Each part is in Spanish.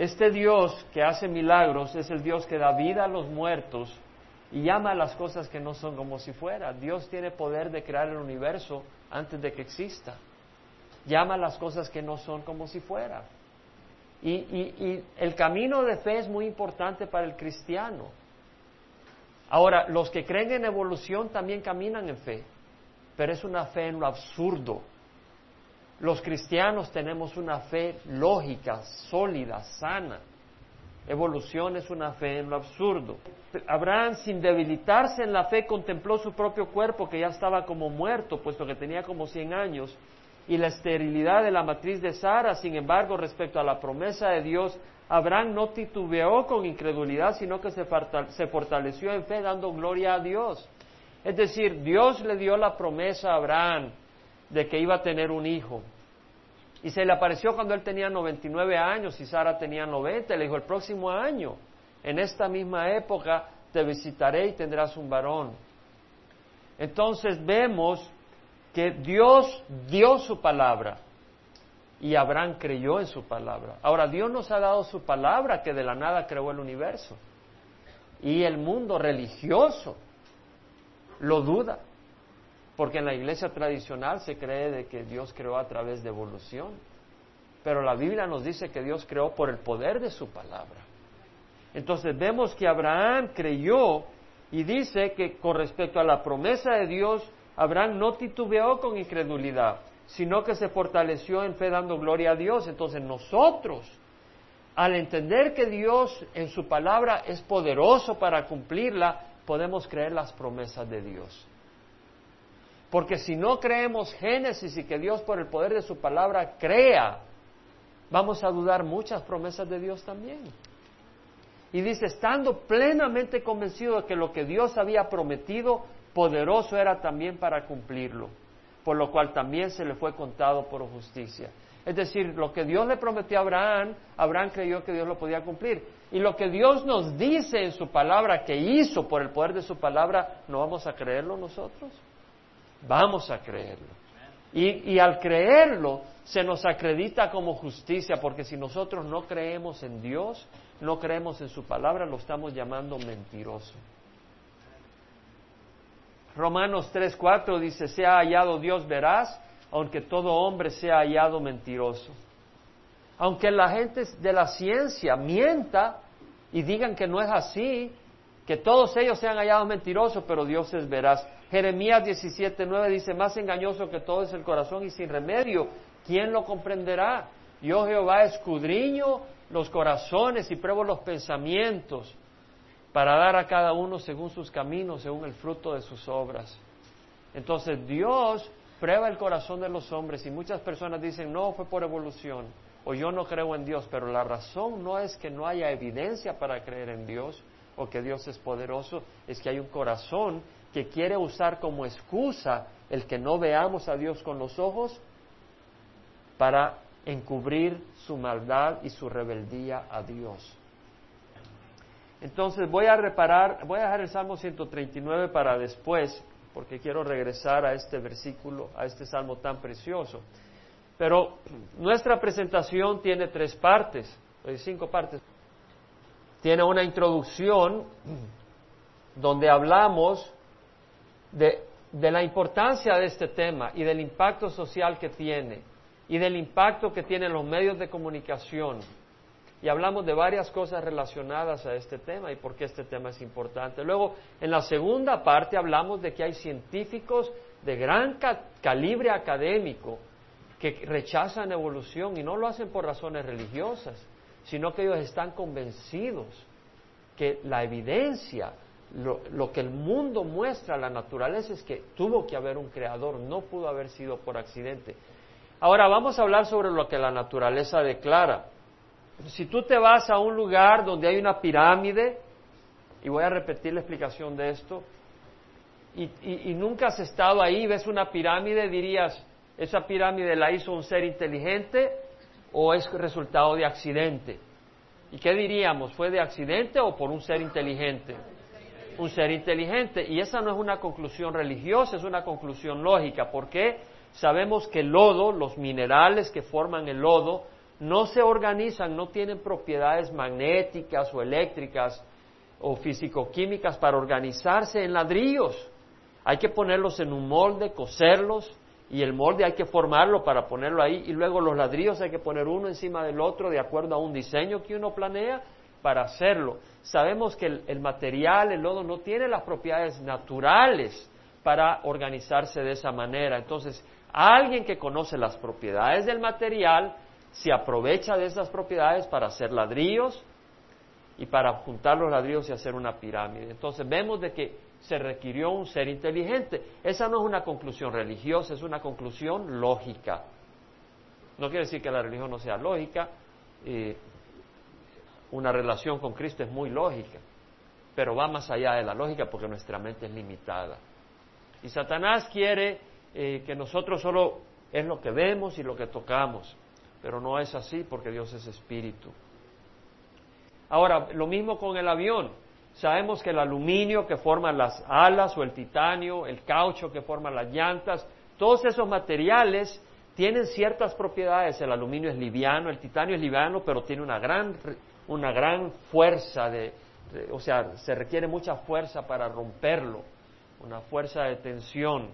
Este Dios que hace milagros es el Dios que da vida a los muertos y llama a las cosas que no son como si fuera. Dios tiene poder de crear el universo antes de que exista. Llama a las cosas que no son como si fuera. Y, y el camino de fe es muy importante para el cristiano. Ahora, los que creen en evolución también caminan en fe, pero es una fe en lo absurdo. Los cristianos tenemos una fe lógica, sólida, sana. Evolución es una fe en lo absurdo. Abraham, sin debilitarse en la fe, contempló su propio cuerpo que ya estaba como muerto, puesto que tenía como 100 años, y la esterilidad de la matriz de Sara. Sin embargo, respecto a la promesa de Dios, Abraham no titubeó con incredulidad, sino que se fortaleció en fe dando gloria a Dios. Es decir, Dios le dio la promesa a Abraham de que iba a tener un hijo. Y se le apareció cuando él tenía 99 años y Sara tenía 90. Le dijo, el próximo año, en esta misma época, te visitaré y tendrás un varón. Entonces vemos que Dios dio su palabra y Abraham creyó en su palabra. Ahora, Dios nos ha dado su palabra que de la nada creó el universo. Y el mundo religioso lo duda. Porque en la iglesia tradicional se cree de que Dios creó a través de evolución. Pero la Biblia nos dice que Dios creó por el poder de su palabra. Entonces vemos que Abraham creyó y dice que con respecto a la promesa de Dios, Abraham no titubeó con incredulidad sino que se fortaleció en fe dando gloria a Dios. Entonces nosotros, al entender que Dios en su palabra es poderoso para cumplirla, podemos creer las promesas de Dios. Porque si no creemos Génesis y que Dios por el poder de su palabra crea, vamos a dudar muchas promesas de Dios también. Y dice, estando plenamente convencido de que lo que Dios había prometido, poderoso era también para cumplirlo por lo cual también se le fue contado por justicia. Es decir, lo que Dios le prometió a Abraham, Abraham creyó que Dios lo podía cumplir. Y lo que Dios nos dice en su palabra que hizo por el poder de su palabra, ¿no vamos a creerlo nosotros? Vamos a creerlo. Y, y al creerlo, se nos acredita como justicia, porque si nosotros no creemos en Dios, no creemos en su palabra, lo estamos llamando mentiroso. Romanos 3:4 dice, sea hallado Dios verás, aunque todo hombre sea hallado mentiroso. Aunque la gente de la ciencia mienta y digan que no es así, que todos ellos sean hallados mentirosos, pero Dios es veraz. Jeremías 17:9 dice, más engañoso que todo es el corazón y sin remedio, ¿quién lo comprenderá? Yo Jehová escudriño los corazones y pruebo los pensamientos para dar a cada uno según sus caminos, según el fruto de sus obras. Entonces Dios prueba el corazón de los hombres y muchas personas dicen, no, fue por evolución o yo no creo en Dios, pero la razón no es que no haya evidencia para creer en Dios o que Dios es poderoso, es que hay un corazón que quiere usar como excusa el que no veamos a Dios con los ojos para encubrir su maldad y su rebeldía a Dios. Entonces voy a reparar, voy a dejar el Salmo 139 para después, porque quiero regresar a este versículo, a este salmo tan precioso. Pero nuestra presentación tiene tres partes, cinco partes. Tiene una introducción donde hablamos de, la importancia de este tema y del impacto social que tiene y del impacto que tienen los medios de comunicación y hablamos de varias cosas relacionadas a este tema y por qué este tema es importante. Luego, en la segunda parte hablamos de que hay científicos de gran calibre académico que rechazan evolución y no lo hacen por razones religiosas, sino que ellos están convencidos que la evidencia, lo, que el mundo muestra la naturaleza es que tuvo que haber un creador, no pudo haber sido por accidente. Ahora vamos a hablar sobre lo que la naturaleza declara si tú te vas a un lugar donde hay una pirámide, y voy a repetir la explicación de esto, y, nunca has estado ahí, ves una pirámide, dirías, ¿esa pirámide la hizo un ser inteligente o es resultado de accidente? ¿Y qué diríamos? ¿Fue de accidente o por un ser inteligente? Un ser inteligente. Y esa no es una conclusión religiosa, es una conclusión lógica. ¿Por qué? Sabemos que el lodo, los minerales que forman el lodo, no se organizan, no tienen propiedades magnéticas o eléctricas o físico-químicas para organizarse en ladrillos. Hay que ponerlos en un molde, coserlos, y el molde hay que formarlo para ponerlo ahí, y luego los ladrillos hay que poner uno encima del otro de acuerdo a un diseño que uno planea para hacerlo. Sabemos que el, material, el lodo, no tiene las propiedades naturales para organizarse de esa manera. Entonces, alguien que conoce las propiedades del material se aprovecha de esas propiedades para hacer ladrillos y para juntar los ladrillos y hacer una pirámide. Entonces, vemos de que se requirió un ser inteligente. Esa no es una conclusión religiosa, es una conclusión lógica. No quiere decir que la religión no sea lógica, eh, una relación con Cristo es muy lógica, pero va más allá de la lógica porque nuestra mente es limitada. Y Satanás quiere eh, que nosotros solo es lo que vemos y lo que tocamos, pero no es así porque Dios es espíritu. Ahora, lo mismo con el avión. Sabemos que el aluminio que forma las alas o el titanio, el caucho que forma las llantas, todos esos materiales tienen ciertas propiedades. El aluminio es liviano, el titanio es liviano, pero tiene una gran, una gran fuerza de, o sea, se requiere mucha fuerza para romperlo, una fuerza de tensión.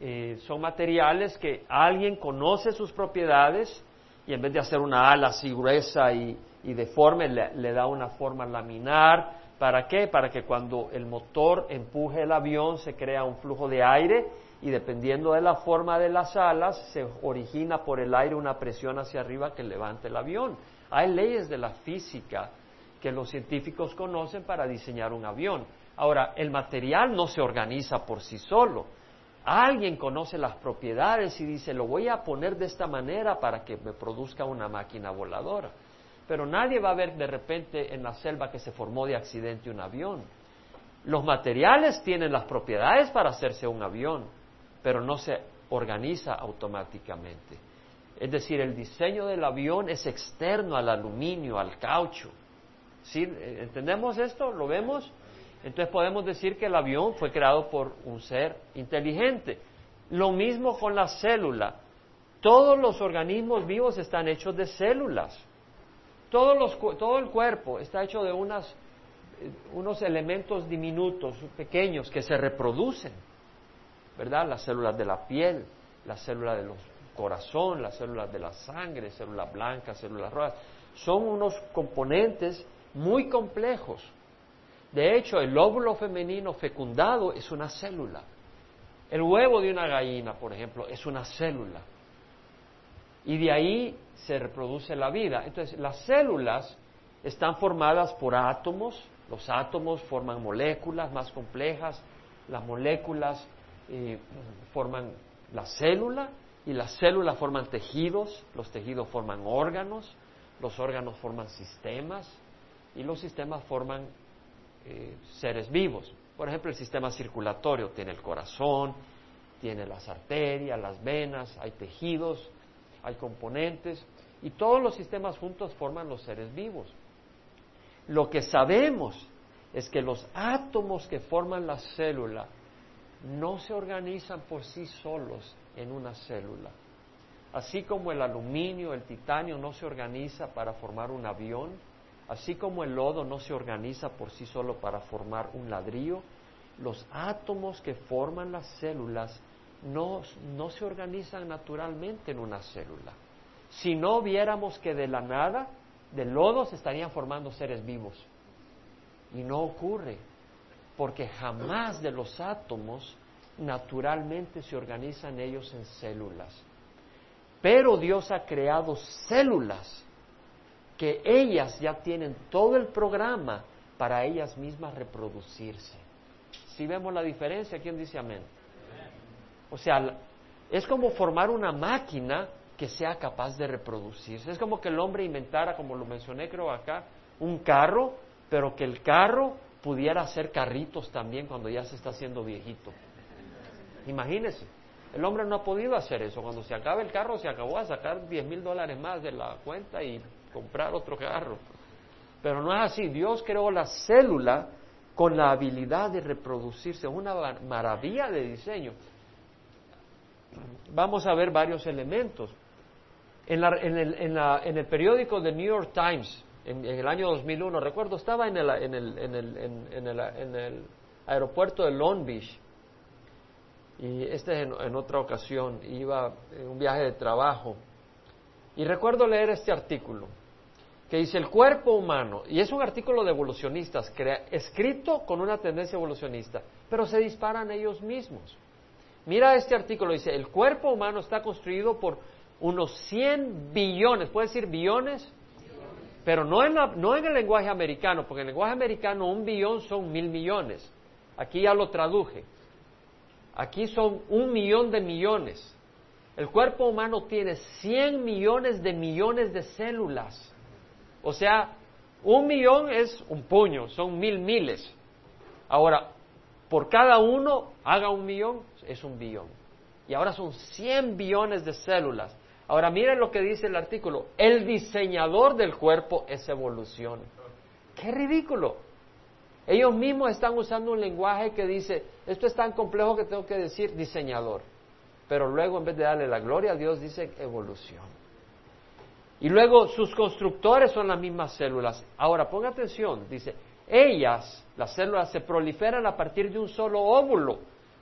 Eh, son materiales que alguien conoce sus propiedades y en vez de hacer una ala así gruesa y, y deforme, le, da una forma laminar. ¿Para qué? Para que cuando el motor empuje el avión se crea un flujo de aire y dependiendo de la forma de las alas se origina por el aire una presión hacia arriba que levante el avión. Hay leyes de la física que los científicos conocen para diseñar un avión. Ahora, el material no se organiza por sí solo. Alguien conoce las propiedades y dice, lo voy a poner de esta manera para que me produzca una máquina voladora. Pero nadie va a ver de repente en la selva que se formó de accidente un avión. Los materiales tienen las propiedades para hacerse un avión, pero no se organiza automáticamente. Es decir, el diseño del avión es externo al aluminio, al caucho. ¿Entendemos esto? ¿Lo vemos? Entonces podemos decir que el avión fue creado por un ser inteligente. Lo mismo con la célula. Todos los organismos vivos están hechos de células todo el cuerpo está hecho de eh, unos elementos diminutos, pequeños, que se reproducen, ¿verdad? Las células de la piel, las células del corazón, las células de la sangre, células blancas, células rojas. Son unos componentes muy complejos. De hecho, el óvulo femenino fecundado es una célula. El huevo de una gallina, por ejemplo, es una célula. Y de ahí se reproduce la vida. Entonces, las células están formadas por átomos, los átomos forman moléculas más complejas, las moléculas eh, forman la célula y las células forman tejidos, los tejidos forman órganos, los órganos forman sistemas y los sistemas forman eh, seres vivos. Por ejemplo, el sistema circulatorio tiene el corazón, tiene las arterias, las venas, hay tejidos, hay componentes y todos los sistemas juntos forman los seres vivos. Lo que sabemos es que los átomos que forman la célula no se organizan por sí solos en una célula. Así como el aluminio, el titanio no se organiza para formar un avión, así como el lodo no se organiza por sí solo para formar un ladrillo, los átomos que forman las células no, no se organizan naturalmente en una célula. Si no viéramos que de la nada, de lodo, se estarían formando seres vivos. Y no ocurre, porque jamás de los átomos naturalmente se organizan ellos en células. Pero Dios ha creado células que ellas ya tienen todo el programa para ellas mismas reproducirse. Si vemos la diferencia, ¿quién dice amén? O sea, es como formar una máquina que sea capaz de reproducirse. Es como que el hombre inventara, como lo mencioné creo acá, un carro, pero que el carro pudiera hacer carritos también cuando ya se está haciendo viejito. Imagínese, el hombre no ha podido hacer eso. Cuando se acaba el carro, se acabó a sacar 10 mil dólares más de la cuenta y comprar otro carro. Pero no es así. Dios creó la célula con la habilidad de reproducirse. Es una maravilla de diseño vamos a ver varios elementos. En, el, periódico The New York Times, en, el año 2001, recuerdo, estaba en el, aeropuerto de Long Beach, y este es en, otra ocasión, iba en un viaje de trabajo, y recuerdo leer este artículo, que dice el cuerpo humano, y es un artículo de evolucionistas, escrito con una tendencia evolucionista, pero se disparan ellos mismos. Mira este artículo, dice, el cuerpo humano está construido por unos 100 billones, ¿puede decir billones? Pero no en, no en el lenguaje americano, porque en el lenguaje americano un billón son mil millones. Aquí ya lo traduje. Aquí son un millón de millones. El cuerpo humano tiene 100 millones de millones de células. O sea, un millón es un puño, son mil miles. Ahora, por cada uno haga un millón, es un billón. Y ahora son 100 billones de células. Ahora miren lo que dice el artículo. El diseñador del cuerpo es evolución. ¡Qué ridículo! Ellos mismos están usando un lenguaje que dice, esto es tan complejo que tengo que decir diseñador. Pero luego en vez de darle la gloria a Dios, dice evolución. Y luego sus constructores son las mismas células. Ahora, ponga atención, dice, ellas, las células, se proliferan a partir de un solo óvulo,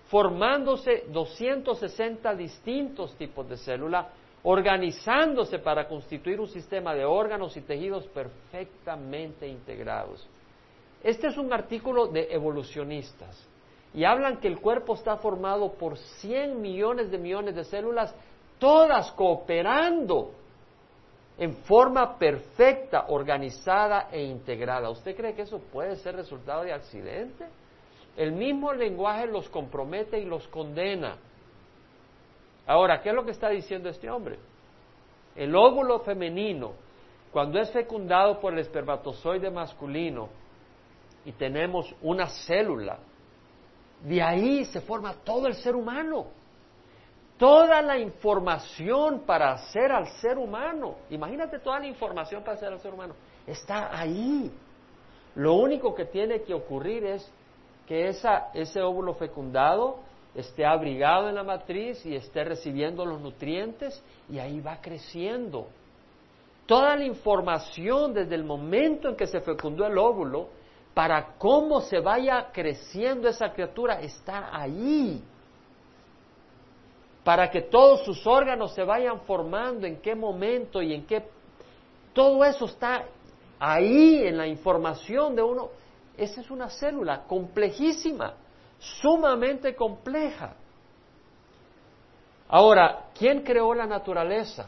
formándose 260 distintos tipos de células, organizándose para constituir un sistema de órganos y tejidos perfectamente integrados. Este es un artículo de evolucionistas y hablan que el cuerpo está formado por 100 millones de millones de células, todas cooperando en forma perfecta, organizada e integrada. ¿Usted cree que eso puede ser resultado de accidente? El mismo lenguaje los compromete y los condena. Ahora, ¿qué es lo que está diciendo este hombre? El óvulo femenino, cuando es fecundado por el espermatozoide masculino y tenemos una célula, de ahí se forma todo el ser humano. Toda la información para hacer al ser humano, imagínate toda la información para hacer al ser humano, está ahí. Lo único que tiene que ocurrir es que ese óvulo fecundado esté abrigado en la matriz y esté recibiendo los nutrientes y ahí va creciendo. Toda la información desde el momento en que se fecundó el óvulo para cómo se vaya creciendo esa criatura está ahí para que todos sus órganos se vayan formando, en qué momento y en qué... Todo eso está ahí en la información de uno. Esa es una célula complejísima, sumamente compleja. Ahora, ¿quién creó la naturaleza?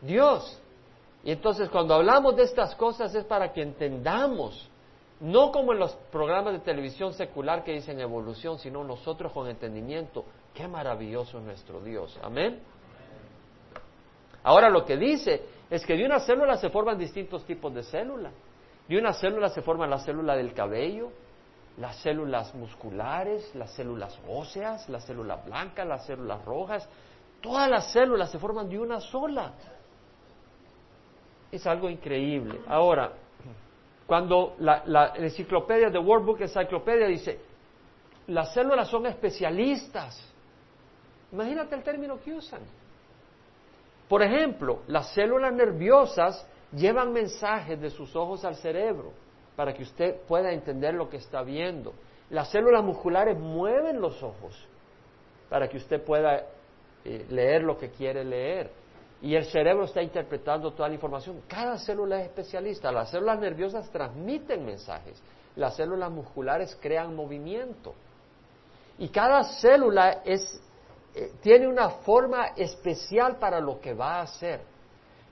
Dios. Y entonces cuando hablamos de estas cosas es para que entendamos, no como en los programas de televisión secular que dicen evolución, sino nosotros con entendimiento, Qué maravilloso es nuestro Dios. Amén. Ahora lo que dice es que de una célula se forman distintos tipos de células. De una célula se forma la célula del cabello, las células musculares, las células óseas, las células blancas, las células rojas. Todas las células se forman de una sola. Es algo increíble. Ahora, cuando la, enciclopedia de World Book Encyclopedia dice, las células son especialistas Imagínate el término que usan. Por ejemplo, las células nerviosas llevan mensajes de sus ojos al cerebro para que usted pueda entender lo que está viendo. Las células musculares mueven los ojos para que usted pueda eh, leer lo que quiere leer. Y el cerebro está interpretando toda la información. Cada célula es especialista. Las células nerviosas transmiten mensajes. Las células musculares crean movimiento. Y cada célula es eh, tiene una forma especial para lo que va a hacer.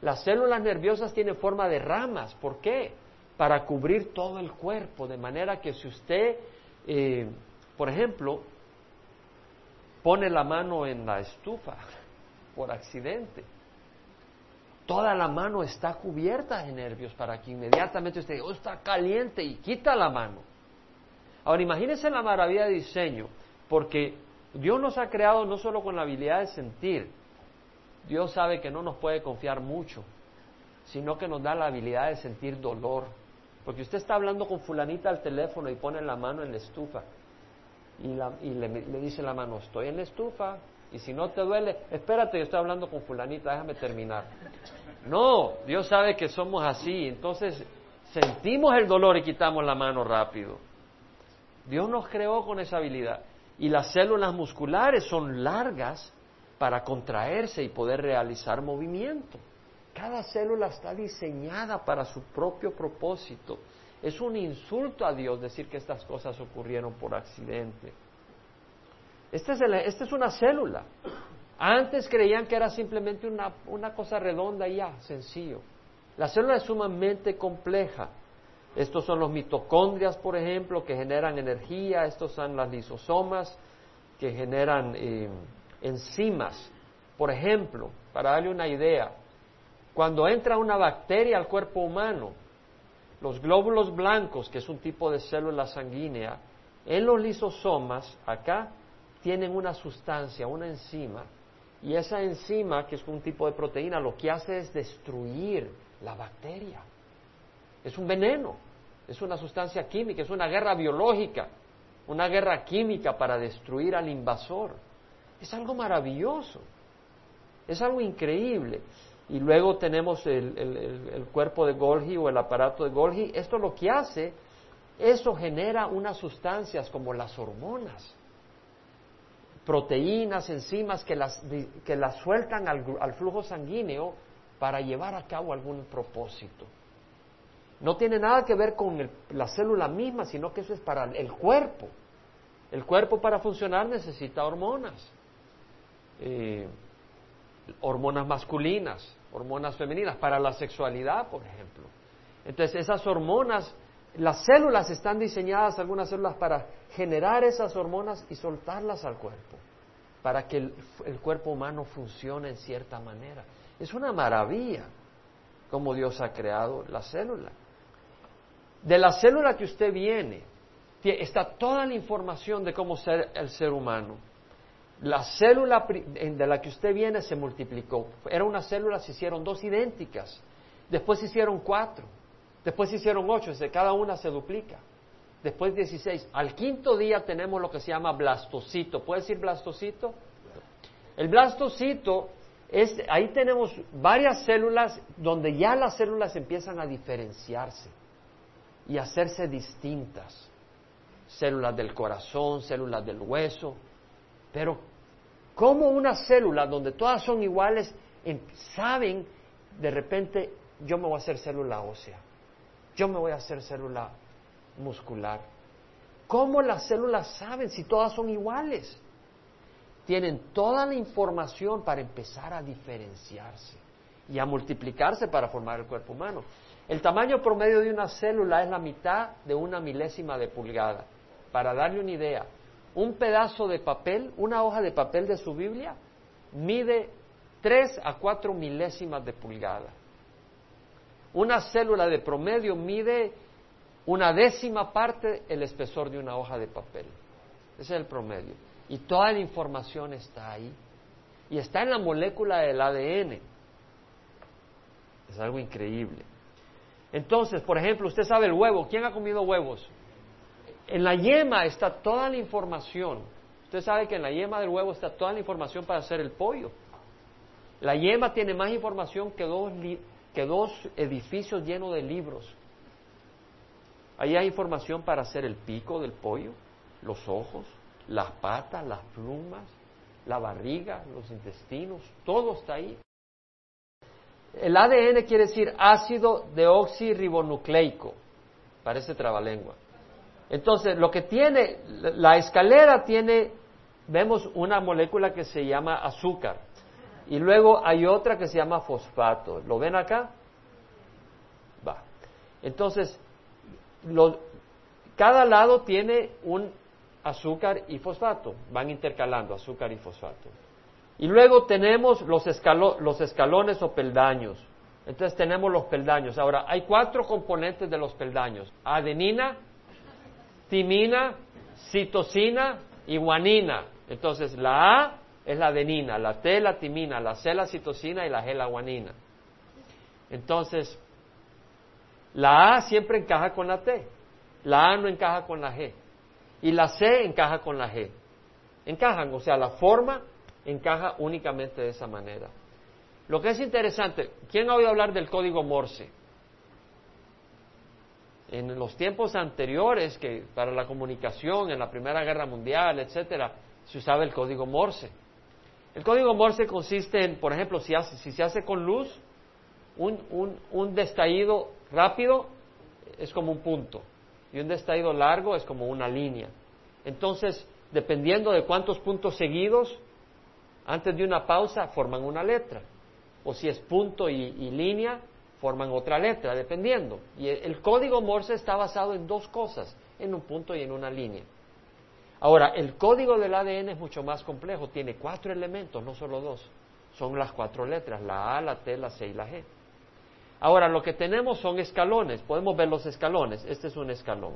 Las células nerviosas tienen forma de ramas. ¿Por qué? Para cubrir todo el cuerpo, de manera que si usted, eh, por ejemplo, pone la mano en la estufa por accidente, toda la mano está cubierta de nervios para que inmediatamente usted diga, oh, está caliente y quita la mano. Ahora imagínense la maravilla de diseño, porque Dios nos ha creado no solo con la habilidad de sentir, Dios sabe que no nos puede confiar mucho, sino que nos da la habilidad de sentir dolor. Porque usted está hablando con fulanita al teléfono y pone la mano en la estufa y, le, le dice la mano, estoy en la estufa, Y si no te duele, espérate, yo estoy hablando con fulanita, déjame terminar. No, Dios sabe que somos así, entonces sentimos el dolor y quitamos la mano rápido. Dios nos creó con esa habilidad. Y las células musculares son largas para contraerse y poder realizar movimiento. Cada célula está diseñada para su propio propósito. Es un insulto a Dios decir que estas cosas ocurrieron por accidente. Esta es, esta es una célula. Antes creían que era simplemente una, una cosa redonda y ya, sencillo. La célula es sumamente compleja. Estos son los mitocondrias, por ejemplo, que generan energía. Estos son las lisosomas, que generan eh, enzimas. Por ejemplo, para darle una idea, cuando entra una bacteria al cuerpo humano, los glóbulos blancos, que es un tipo de célula sanguínea, en los lisosomas, acá, tienen una sustancia, una enzima, y esa enzima, que es un tipo de proteína, lo que hace es destruir la bacteria. Es un veneno, es una sustancia química, es una guerra biológica, una guerra química para destruir al invasor. Es algo maravilloso, es algo increíble. Y luego tenemos el, el, cuerpo de Golgi o el aparato de Golgi. Esto lo que hace, eso genera unas sustancias como las hormonas, proteínas, enzimas que las, que las sueltan al, flujo sanguíneo para llevar a cabo algún propósito. No tiene nada que ver con la célula misma, sino que eso es para el cuerpo. El cuerpo para funcionar necesita hormonas. Eh, hormonas masculinas, hormonas femeninas, para la sexualidad, por ejemplo. Entonces, esas hormonas, las células están diseñadas, algunas células, para generar esas hormonas y soltarlas al cuerpo, para que el, cuerpo humano funcione en cierta manera. Es una maravilla como Dios ha creado la célula. De la célula que usted viene, está toda la información de cómo ser el ser humano la célula de la que usted viene se multiplicó. Era una célula, se hicieron dos idénticas. Después se hicieron cuatro. Después se hicieron ocho. Cada una se duplica. Después dieciséis. Al quinto día tenemos lo que se llama blastocito. ¿Puede decir blastocito? El blastocito es, ahí tenemos varias células donde ya las células empiezan a diferenciarse y a hacerse distintas. Células del corazón, células del hueso, pero como una célula donde todas son iguales saben de repente yo me voy a hacer célula ósea, yo me voy a hacer célula muscular. ¿Cómo las células saben si todas son iguales? Tienen toda la información para empezar a diferenciarse y a multiplicarse para formar el cuerpo humano. El tamaño promedio de una célula es la mitad de una milésima de pulgada. Para darle una idea, un pedazo de papel, una hoja de papel de su Biblia, mide 3 a 4 milésimas de pulgada. Una célula de promedio mide una décima parte el espesor de una hoja de papel. Ese es el promedio. Y toda la información está ahí. Y está en la molécula del ADN. Es algo increíble. Entonces, por ejemplo, usted sabe el huevo. ¿Quién ha comido huevos? En la yema está toda la información. Usted sabe que en la yema del huevo está toda la información para hacer el pollo. La yema tiene más información que dos, que dos edificios llenos de libros. Ahí hay información para hacer el pico del pollo, los ojos, las patas, las plumas, la barriga, los intestinos, todo está ahí. El ADN quiere decir ácido deoxirribonucleico, parece trabalengua. Entonces, lo que tiene, la escalera tiene, vemos una molécula que se llama azúcar y luego hay otra que se llama fosfato. ¿Lo ven acá? Va. Entonces, cada lado tiene un azúcar y fosfato, van intercalando azúcar y fosfato. Y luego tenemos los, los escalones o peldaños. Entonces tenemos los peldaños. Ahora, hay cuatro componentes de los peldaños. Adenina, timina, citosina y guanina. Entonces, la A es la adenina, la T la timina, la C la citosina y la G la guanina. Entonces, la A siempre encaja con la T, la A no encaja con la G y la C encaja con la G. Encajan, o sea, la forma encaja únicamente de esa manera. Lo que es interesante, ¿quién ha oído hablar del código Morse? En los tiempos anteriores, que para la comunicación, en la Primera Guerra Mundial, etcétera, se usaba el código Morse. El código Morse consiste en, por ejemplo, si, se hace con luz, un, un, un destallido rápido es como un punto y un destallido largo es como una línea. Entonces, dependiendo de cuántos puntos seguidos, antes de una pausa forman una letra. O si es punto y, línea, forman otra letra, dependiendo. Y el, código Morse está basado en dos cosas, en un punto y en una línea. Ahora, el código del ADN es mucho más complejo, tiene cuatro elementos, no solo dos. Son las cuatro letras, la A, la T, la C y la G. Ahora, lo que tenemos son escalones, podemos ver los escalones. Este es un escalón,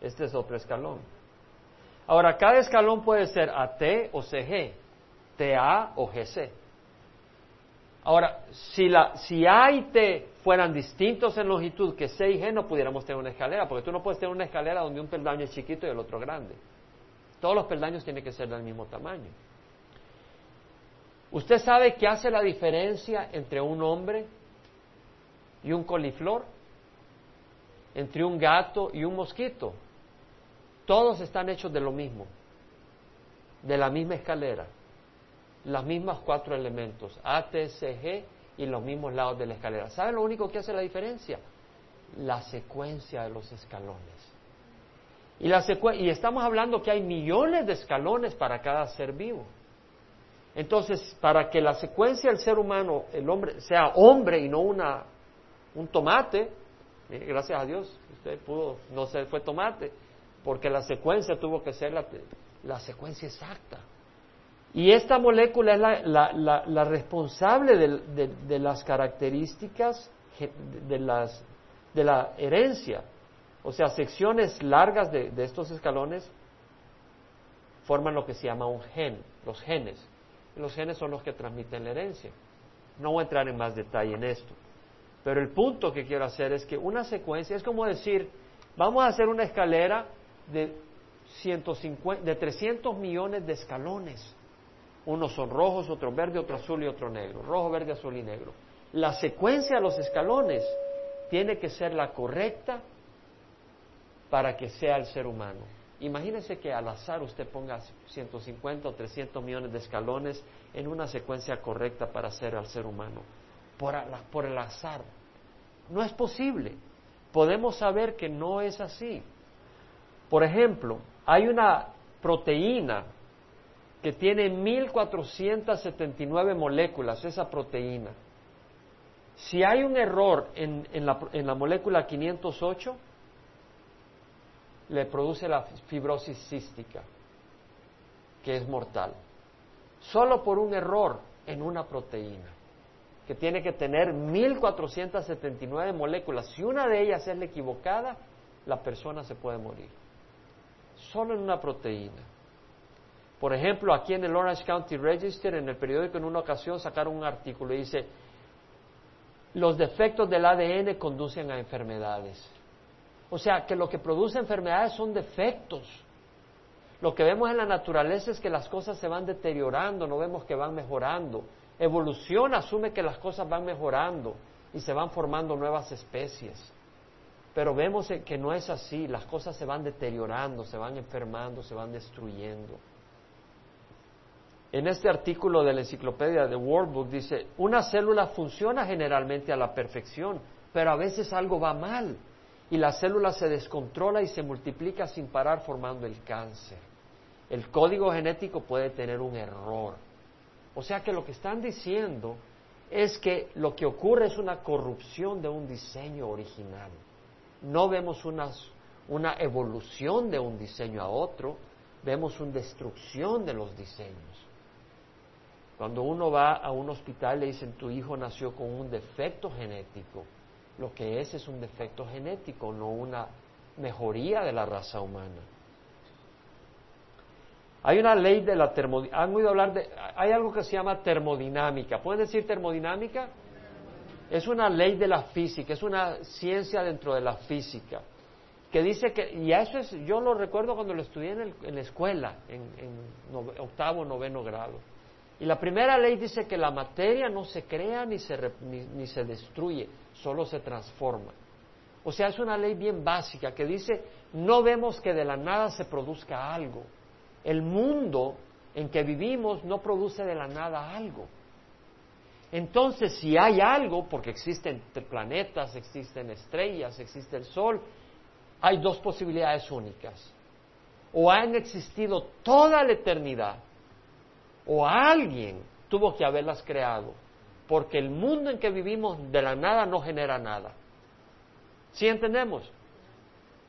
este es otro escalón. Ahora, cada escalón puede ser AT o CG, TA o GC. Ahora, si, la, si A y T fueran distintos en longitud que C y G, no pudiéramos tener una escalera, porque tú no puedes tener una escalera donde un peldaño es chiquito y el otro grande. Todos los peldaños tienen que ser del mismo tamaño. ¿Usted sabe qué hace la diferencia entre un hombre y un coliflor? Entre un gato y un mosquito. Todos están hechos de lo mismo, de la misma escalera, las mismas cuatro elementos, A, T, C, G y los mismos lados de la escalera. ¿Saben lo único que hace la diferencia? La secuencia de los escalones. Y, la y estamos hablando que hay millones de escalones para cada ser vivo. Entonces, para que la secuencia del ser humano, el hombre, sea hombre y no una, un tomate, eh, gracias a Dios, usted pudo, no se fue tomate, porque la secuencia tuvo que ser la, secuencia exacta. Y esta molécula es la, responsable de, las características de la herencia. O sea, secciones largas de, estos escalones forman lo que se llama un gen, los genes. los genes son los que transmiten la herencia. No voy a entrar en más detalle en esto. Pero el punto que quiero hacer es que una secuencia es como decir, vamos a hacer una escalera de, 150, de 300 millones de escalones. Unos son rojos, otros verdes, otro azul y otro negro. Rojo, verde, azul y negro. La secuencia de los escalones tiene que ser la correcta para que sea el ser humano. Imagínese que al azar usted ponga 150 o 300 millones de escalones en una secuencia correcta para ser al ser humano. Por el azar. No es posible. Podemos saber que no es así. Por ejemplo, hay una proteína que tiene 1479 moléculas, esa proteína. Si hay un error en, la, la, molécula 508, le produce la fibrosis cística, que es mortal. Solo por un error en una proteína, que tiene que tener 1479 moléculas. Si una de ellas es la equivocada, la persona se puede morir solo en una proteína. Por ejemplo, aquí en el Orange County Register, en el periódico, en una ocasión sacaron un artículo y dice, los defectos del ADN conducen a enfermedades. O sea, que lo que produce enfermedades son defectos. Lo que vemos en la naturaleza es que las cosas se van deteriorando, no vemos que van mejorando. Evolución asume que las cosas van mejorando y se van formando nuevas especies. Pero vemos que no es así, las cosas se van deteriorando, se van enfermando, se van destruyendo. En este artículo de la enciclopedia de World Book dice, una célula funciona generalmente a la perfección, pero a veces algo va mal y la célula se descontrola y se multiplica sin parar formando el cáncer. El código genético puede tener un error. O sea que lo que están diciendo es que lo que ocurre es una corrupción de un diseño original no vemos una, evolución de un diseño a otro, vemos una destrucción de los diseños. Cuando uno va a un hospital le dicen tu hijo nació con un defecto genético, lo que es es un defecto genético, no una mejoría de la raza humana. Hay una ley de la termodinámica. ¿Han oído hablar de.? Hay algo que se llama termodinámica. ¿Pueden decir termodinámica? Es una ley de la física, es una ciencia dentro de la física, que dice que, y eso es, yo lo recuerdo cuando lo estudié en, la escuela, en, octavo, noveno grado. Y la primera ley dice que la materia no se crea ni se, ni se destruye, solo se transforma. O sea, es una ley bien básica que dice, no vemos que de la nada se produzca algo. El mundo en que vivimos no produce de la nada algo. Entonces, si hay algo, porque existen planetas, existen estrellas, existe el Sol, hay dos posibilidades únicas. O han existido toda la eternidad, o alguien tuvo que haberlas creado, porque el mundo en que vivimos de la nada no genera nada. ¿Sí entendemos?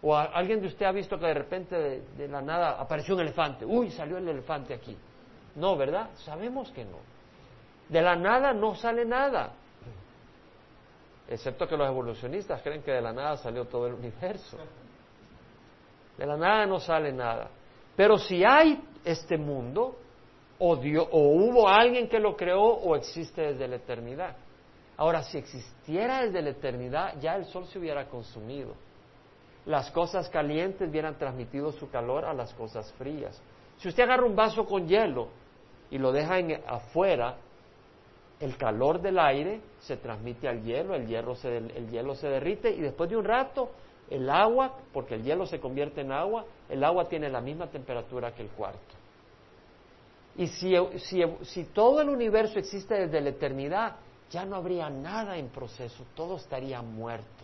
O alguien de usted ha visto que de repente de, la nada apareció un elefante. Uy, salió el elefante aquí. No, ¿verdad? Sabemos que no. De la nada no sale nada. Excepto que los evolucionistas creen que de la nada salió todo el universo. De la nada no sale nada. Pero si hay este mundo, o, o hubo alguien que lo creó, o existe desde la eternidad. Ahora, si existiera desde la eternidad, ya el sol se hubiera consumido. Las cosas calientes hubieran transmitido su calor a las cosas frías. Si usted agarra un vaso con hielo y lo deja en, afuera, el calor del aire se transmite al hielo, el el hielo se derrite y después de un rato el agua, porque el hielo se convierte en agua, el agua tiene la misma temperatura que el cuarto. Y si, si, si todo el universo existe desde la eternidad, ya no habría nada en proceso, todo estaría muerto.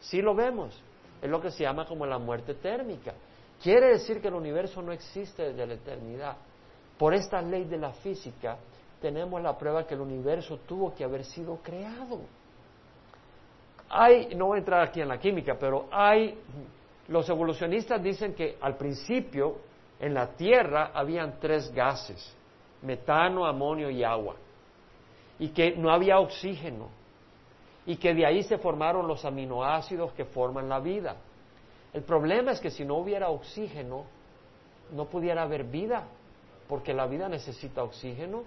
Sí lo vemos, es lo que se llama como la muerte térmica. Quiere decir que el universo no existe desde la eternidad. Por esta ley de la física tenemos la prueba que el universo tuvo que haber sido creado. Hay, no voy a entrar aquí en la química, pero hay, los evolucionistas dicen que al principio en la Tierra habían tres gases, metano, amonio y agua y que no había oxígeno y que de ahí se formaron los aminoácidos que forman la vida. El problema es que si no hubiera oxígeno, no pudiera haber vida, porque la vida necesita oxígeno.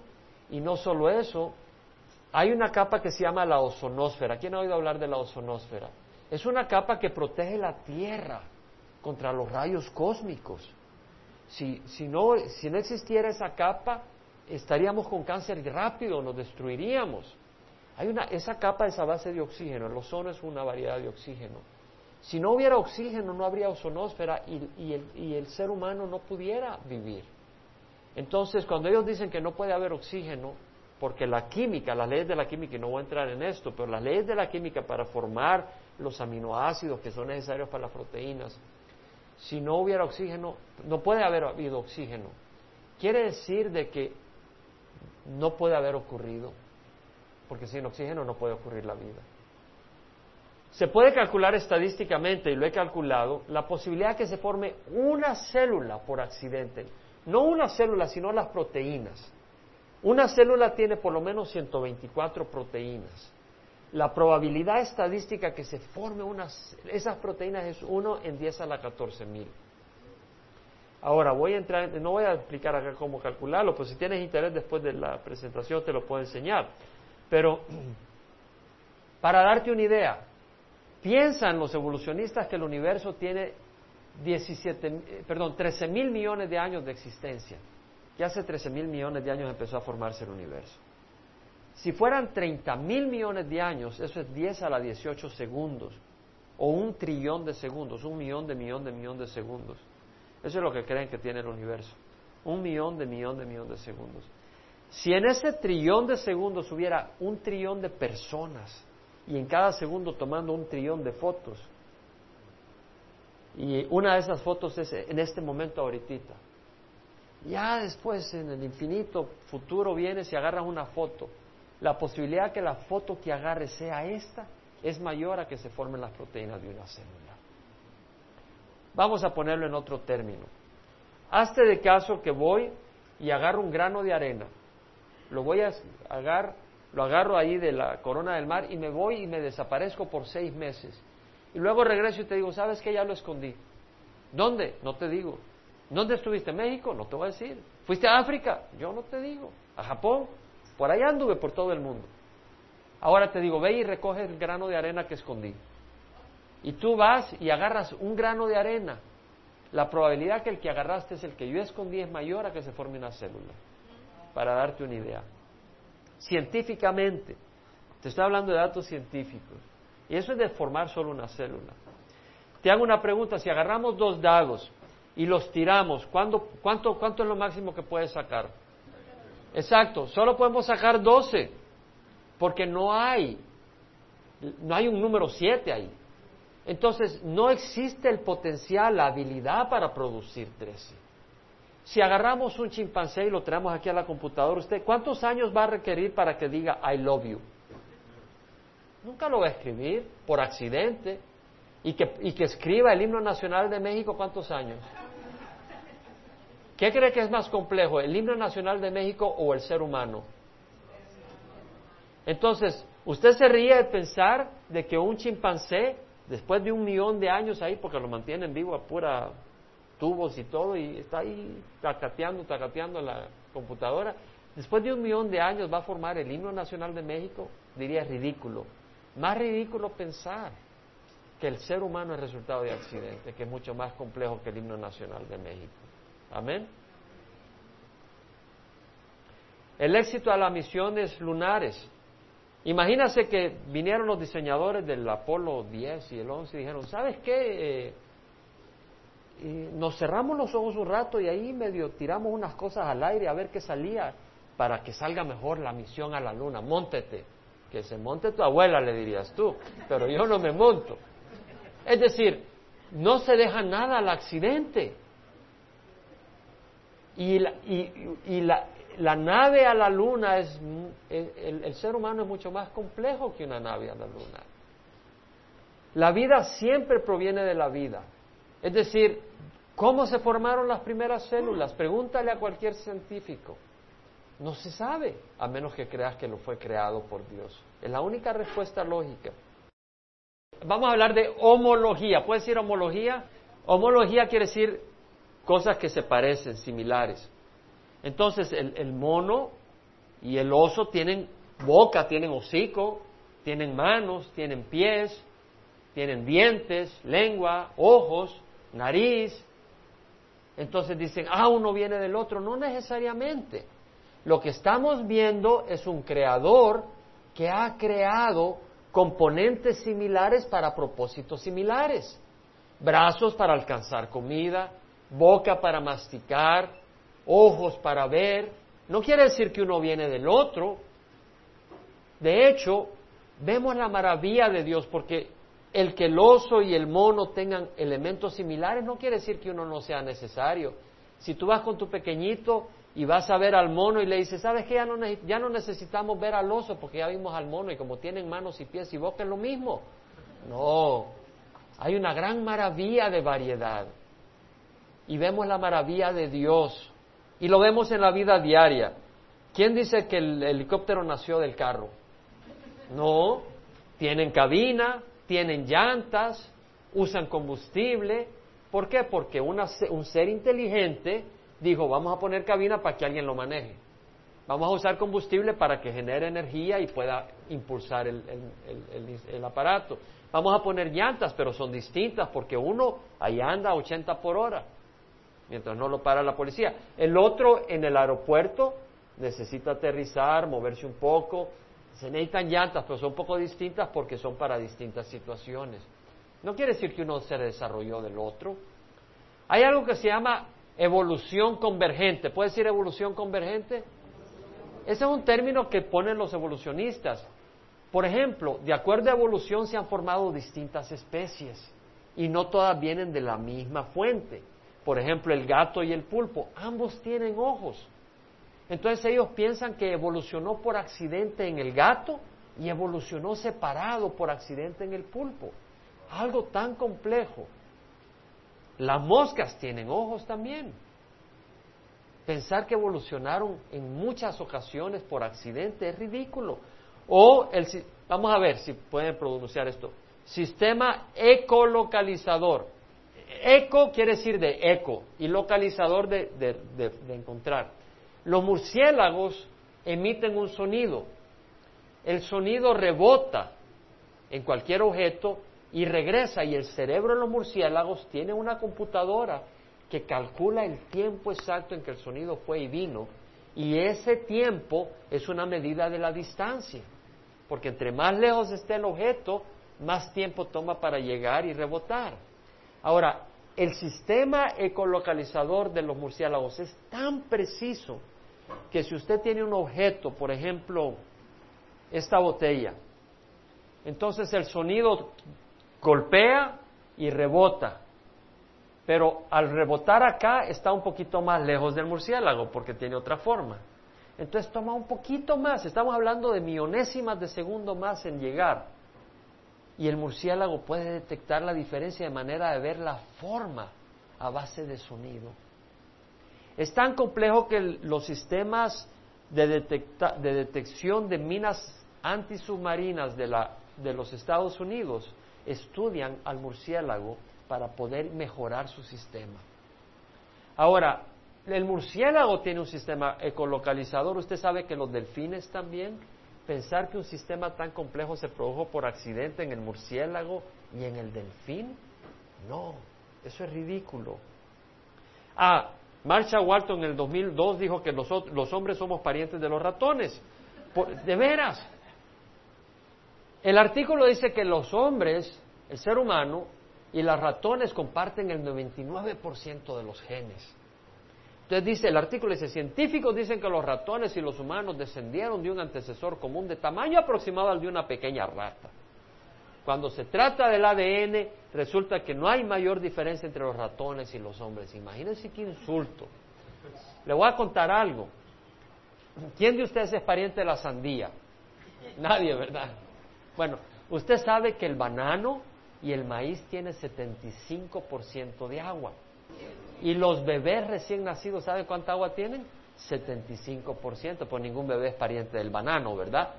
Y no solo eso, hay una capa que se llama la ozonosfera. ¿Quién ha oído hablar de la ozonosfera? Es una capa que protege la Tierra contra los rayos cósmicos. Si, si, no, si no existiera esa capa, estaríamos con cáncer rápido, nos destruiríamos. Hay una, esa capa, esa base de oxígeno, el ozono es una variedad de oxígeno. Si no hubiera oxígeno, no habría ozonósfera y, el, y el ser humano no pudiera vivir. Entonces, cuando ellos dicen que no puede haber oxígeno, porque la química, las leyes de la química, y no voy a entrar en esto, pero las leyes de la química para formar los aminoácidos que son necesarios para las proteínas, si no hubiera oxígeno, no puede haber habido oxígeno. Quiere decir de que no puede haber ocurrido, porque sin oxígeno no puede ocurrir la vida. Se puede calcular estadísticamente, y lo he calculado, la posibilidad que se forme una célula por accidente. No una célula, sino las proteínas. Una célula tiene por lo menos 124 proteínas. La probabilidad estadística que se forme unas, esas proteínas es 1 en 10 a la 14 mil. Ahora, voy a entrar, no voy a explicar acá cómo calcularlo, pues si tienes interés después de la presentación te lo puedo enseñar. Pero, para darte una idea, piensan los evolucionistas que el universo tiene 17, eh, perdón, 13 mil millones de años de existencia. Que hace 13 mil millones de años empezó a formarse el universo. Si fueran 30 mil millones de años, eso es 10 a la 18 segundos, o un trillón de segundos, un millón de millón de millón de segundos. Eso es lo que creen que tiene el universo. Un millón de millón de millón de segundos. Si en ese trillón de segundos hubiera un trillón de personas y en cada segundo tomando un trillón de fotos, y una de esas fotos es en este momento ahorita, ya después en el infinito futuro vienes y agarras una foto, la posibilidad que la foto que agarres sea esta es mayor a que se formen las proteínas de una célula. Vamos a ponerlo en otro término. Hazte de caso que voy y agarro un grano de arena. Lo voy a agarrar, lo agarro ahí de la corona del mar y me voy y me desaparezco por seis meses. Y luego regreso y te digo, ¿sabes qué? Ya lo escondí. ¿Dónde? No te digo. ¿Dónde estuviste? ¿México? No te voy a decir. ¿Fuiste a África? Yo no te digo. ¿A Japón? Por allá anduve por todo el mundo. Ahora te digo, ve y recoge el grano de arena que escondí. y tú vas y agarras un grano de arena, la probabilidad que el que agarraste es el que yo escondí es mayor a que se forme una célula, para darte una idea. Científicamente, te estoy hablando de datos científicos, y eso es de formar solo una célula. Te hago una pregunta, si agarramos dos dados y los tiramos, cuánto, ¿cuánto es lo máximo que puedes sacar? Exacto, solo podemos sacar 12, porque no hay, no hay un número 7 ahí. Entonces, no existe el potencial, la habilidad para producir 13. Si agarramos un chimpancé y lo traemos aquí a la computadora, ¿usted cuántos años va a requerir para que diga I love you? Nunca lo va a escribir por accidente. Y que, y que escriba el himno nacional de México, ¿cuántos años? ¿Qué cree que es más complejo, el himno nacional de México o el ser humano? Entonces, usted se ríe de pensar de que un chimpancé después de un millón de años ahí, porque lo mantienen vivo a pura tubos y todo, y está ahí tacateando, tacateando la computadora, después de un millón de años va a formar el himno nacional de México, diría ridículo. Más ridículo pensar que el ser humano es resultado de accidente, que es mucho más complejo que el himno nacional de México. Amén. El éxito a las misiones lunares Imagínase que vinieron los diseñadores del Apolo 10 y el 11 y dijeron, ¿sabes qué? Eh, nos cerramos los ojos un rato y ahí medio tiramos unas cosas al aire a ver qué salía para que salga mejor la misión a la luna. Móntete. Que se monte tu abuela, le dirías tú, pero yo no me monto. Es decir, no se deja nada al accidente. Y, la, y, y la, la nave a la luna es, el, ser humano es mucho más complejo que una nave a la luna. La vida siempre proviene de la vida. Es decir, ¿cómo se formaron las primeras células? Pregúntale a cualquier científico. No se sabe, a menos que creas que lo fue creado por Dios. Es la única respuesta lógica. Vamos a hablar de homología. ¿Puede decir homología? Homología quiere decir cosas que se parecen, similares. Entonces el, mono y el oso tienen boca, tienen hocico, tienen manos, tienen pies, tienen dientes, lengua, ojos, nariz. Entonces dicen, ah, uno viene del otro. No necesariamente. Lo que estamos viendo es un creador que ha creado componentes similares para propósitos similares. Brazos para alcanzar comida, boca para masticar, ojos para ver. No quiere decir que uno viene del otro. De hecho, vemos la maravilla de Dios porque el que el oso y el mono tengan elementos similares no quiere decir que uno no sea necesario. Si tú vas con tu pequeñito y vas a ver al mono y le dices, ¿sabes qué? Ya no, ya no necesitamos ver al oso porque ya vimos al mono y como tienen manos y pies y boca es lo mismo. No, hay una gran maravilla de variedad. Y vemos la maravilla de Dios. Y lo vemos en la vida diaria. ¿Quién dice que el helicóptero nació del carro? No, tienen cabina, tienen llantas, usan combustible. ¿Por qué? Porque un ser inteligente dijo, vamos a poner cabina para que alguien lo maneje. Vamos a usar combustible para que genere energía y pueda impulsar el, el, aparato. Vamos a poner llantas, pero son distintas porque uno ahí anda a 80 por hora mientras no lo para la policía. El otro en el aeropuerto necesita aterrizar, moverse un poco. Se necesitan llantas, pero son un poco distintas porque son para distintas situaciones. No quiere decir que uno se desarrolló del otro. Hay algo que se llama evolución convergente. ¿Puede decir evolución convergente? Ese es un término que ponen los evolucionistas. Por ejemplo, de acuerdo a evolución se han formado distintas especies y no todas vienen de la misma fuente. Por ejemplo, el gato y el pulpo, ambos tienen ojos. Entonces ellos piensan que evolucionó por accidente en el gato y evolucionó separado por accidente en el pulpo. Algo tan complejo. Las moscas tienen ojos también. Pensar que evolucionaron en muchas ocasiones por accidente es ridículo. O el, vamos a ver si pueden pronunciar esto, sistema ecolocalizador. Eco quiere decir de eco y localizador de, encontrar. Los murciélagos emiten un sonido. El sonido rebota en cualquier objeto y regresa y el cerebro de los murciélagos tiene una computadora que calcula el tiempo exacto en que el sonido fue y vino y ese tiempo es una medida de la distancia, porque entre más lejos esté el objeto, más tiempo toma para llegar y rebotar. Ahora, el sistema ecolocalizador de los murciélagos es tan preciso que si usted tiene un objeto, por ejemplo, esta botella, entonces el sonido golpea y rebota. Pero al rebotar acá está un poquito más lejos del murciélago porque tiene otra forma. Entonces toma un poquito más, estamos hablando de millonésimas de segundo más en llegar. Y el murciélago puede detectar la diferencia de manera de ver la forma a base de sonido. Es tan complejo que los sistemas de, de detección de minas antisubmarinas de, la, de los Estados Unidos estudian al murciélago para poder mejorar su sistema. Ahora, el murciélago tiene un sistema ecolocalizador. Usted sabe que los delfines también. Pensar que un sistema tan complejo se produjo por accidente en el murciélago y en el delfín. No, eso es ridículo. Ah, Marshall Walton en el 2002 dijo que los, los hombres somos parientes de los ratones. de veras. El artículo dice que los hombres, el ser humano, y las ratones comparten el 99% de los genes. Entonces dice, el artículo dice, científicos dicen que los ratones y los humanos descendieron de un antecesor común de tamaño aproximado al de una pequeña rata. Cuando se trata del ADN, resulta que no hay mayor diferencia entre los ratones y los hombres. Imagínense qué insulto. Le voy a contar algo. ¿Quién de ustedes es pariente de la sandía? Nadie, ¿verdad? Bueno, usted sabe que el banano y el maíz tiene 75% de agua. Y los bebés recién nacidos, ¿sabe cuánta agua tienen? 75%, pues ningún bebé es pariente del banano, ¿verdad?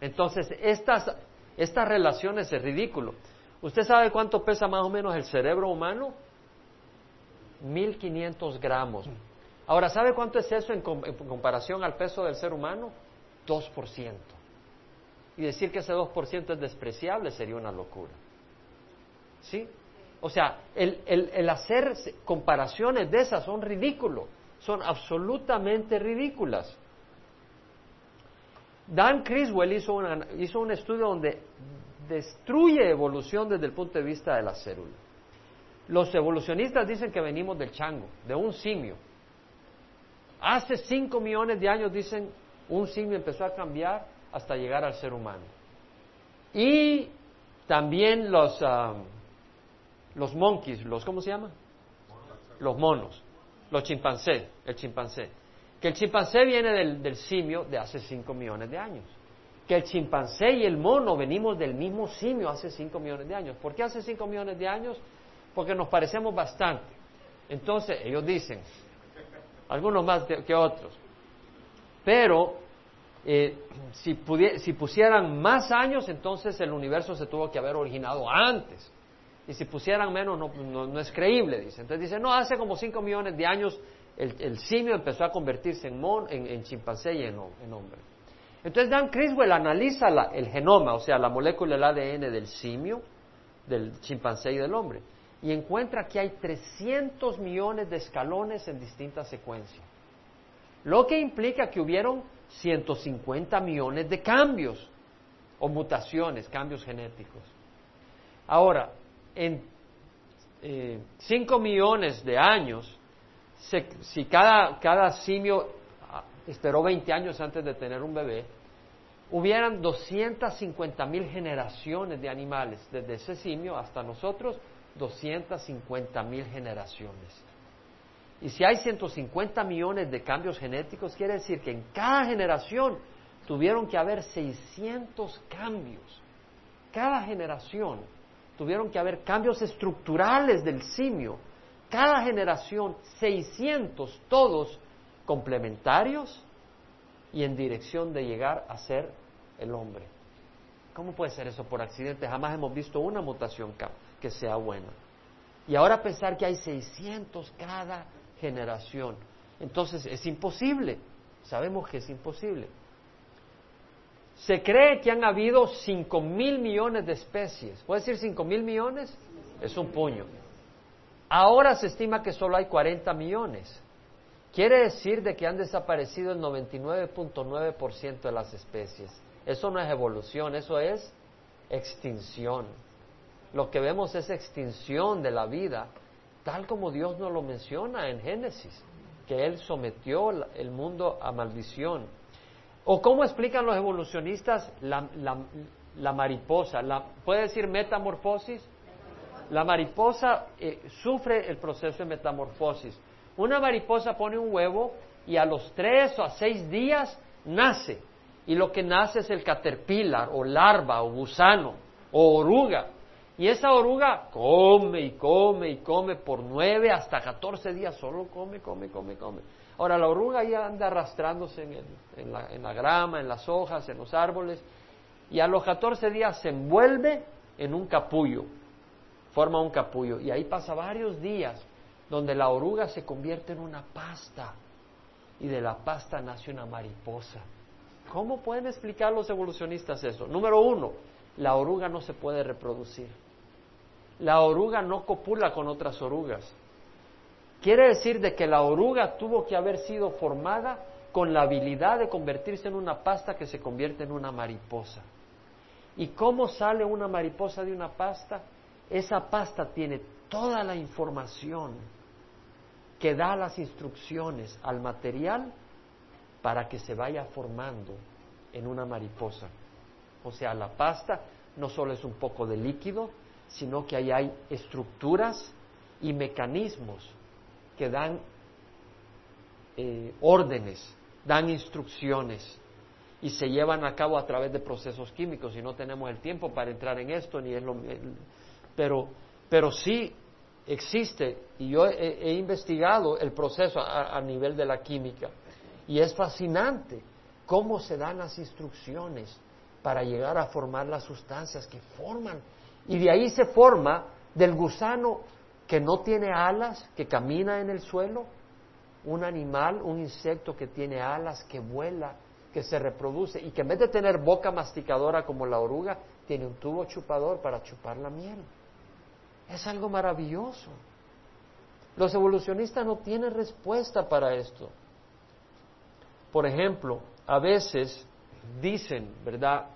Entonces, estas, estas relaciones es ridículo. ¿Usted sabe cuánto pesa más o menos el cerebro humano? 1500 gramos. Ahora, ¿sabe cuánto es eso en, en comparación al peso del ser humano? 2%. Y decir que ese 2% es despreciable sería una locura. ¿Sí? O sea, el, el, hacer comparaciones de esas son ridículos, son absolutamente ridículas. Dan Criswell hizo, hizo un estudio donde destruye evolución desde el punto de vista de la célula. Los evolucionistas dicen que venimos del chango, de un simio. Hace cinco millones de años, dicen, un simio empezó a cambiar hasta llegar al ser humano. Y también los, ah, los monkeys, los, ¿cómo se llama? Los monos, los chimpancés, el chimpancé. Que el chimpancé viene del, del simio de hace 5 millones de años. Que el chimpancé y el mono venimos del mismo simio hace 5 millones de años. ¿Por qué hace 5 millones de años? Porque nos parecemos bastante. Entonces, ellos dicen, algunos más que otros. Pero eh, si, si, pusieran más años, entonces el universo se tuvo que haber originado antes. Y si pusieran menos, no, es creíble, dice. Entonces dice, no, hace como 5 millones de años el, simio empezó a convertirse en, mon, en, chimpancé y en, hombre. Entonces Dan Criswell analiza el genoma, o sea, la molécula del ADN del simio, del chimpancé y del hombre, y encuentra que hay 300 millones de escalones en distintas secuencias. Lo que implica que hubieron 150 millones de cambios o mutaciones, cambios genéticos. Ahora, en eh, 5 millones de años, si cada, cada simio ah, esperó 20 años antes de tener un bebé, hubieran 250 mil generaciones de animales, desde ese simio hasta nosotros, 250 mil generaciones. Y si hay 150 millones de cambios genéticos, quiere decir que en cada generación tuvieron que haber 600 cambios. Cada generación tuvieron que haber cambios estructurales del simio. Cada generación, 600, todos complementarios y en dirección de llegar a ser el hombre. ¿Cómo puede ser eso por accidente? Jamás hemos visto una mutación que sea buena. Y ahora pensar que hay 600 cada generación. Entonces es imposible. Sabemos que es imposible. Se cree que han habido 5 mil millones de especies. ¿Puede decir 5 mil millones? Es un puño. Ahora se estima que solo hay 40 millones. Quiere decir de que han desaparecido el 99.9% de las especies. Eso no es evolución, eso es extinción. Lo que vemos es extinción de la vida, tal como Dios nos lo menciona en Génesis, que Él sometió el mundo a maldición. ¿O cómo explican los evolucionistas la, mariposa? La, ¿Puede decir metamorfosis? La mariposa eh, sufre el proceso de metamorfosis. Una mariposa pone un huevo y a los tres o a seis días nace. Y lo que nace es el caterpillar o larva o gusano o oruga. Y esa oruga come y come y come por nueve hasta catorce días, solo come, come, come, come. Ahora la oruga ya anda arrastrándose en, la, en la grama, en las hojas, en los árboles, y a los catorce días se envuelve en un capullo, forma un capullo, y ahí pasa varios días donde la oruga se convierte en una pasta y de la pasta nace una mariposa. ¿Cómo pueden explicar los evolucionistas eso? Número uno, la oruga no se puede reproducir. La oruga no copula con otras orugas. Quiere decir de que la oruga tuvo que haber sido formada con la habilidad de convertirse en una pasta que se convierte en una mariposa. ¿Y cómo sale una mariposa de una pasta? Esa pasta tiene toda la información que da las instrucciones al material para que se vaya formando en una mariposa. O sea, la pasta no solo es un poco de líquido, sino que ahí hay estructuras y mecanismos que dan eh, órdenes, dan instrucciones y se llevan a cabo a través de procesos químicos. Y no tenemos el tiempo para entrar en esto, ni es lo, pero, pero sí existe, y yo he, investigado el proceso a, nivel de la química, y es fascinante cómo se dan las instrucciones para llegar a formar las sustancias que forman. Y de ahí se forma del gusano que no tiene alas, que camina en el suelo, un animal, un insecto que tiene alas, que vuela, que se reproduce y que en vez de tener boca masticadora como la oruga, tiene un tubo chupador para chupar la miel. Es algo maravilloso. Los evolucionistas no tienen respuesta para esto. Por ejemplo, a veces dicen, ¿verdad?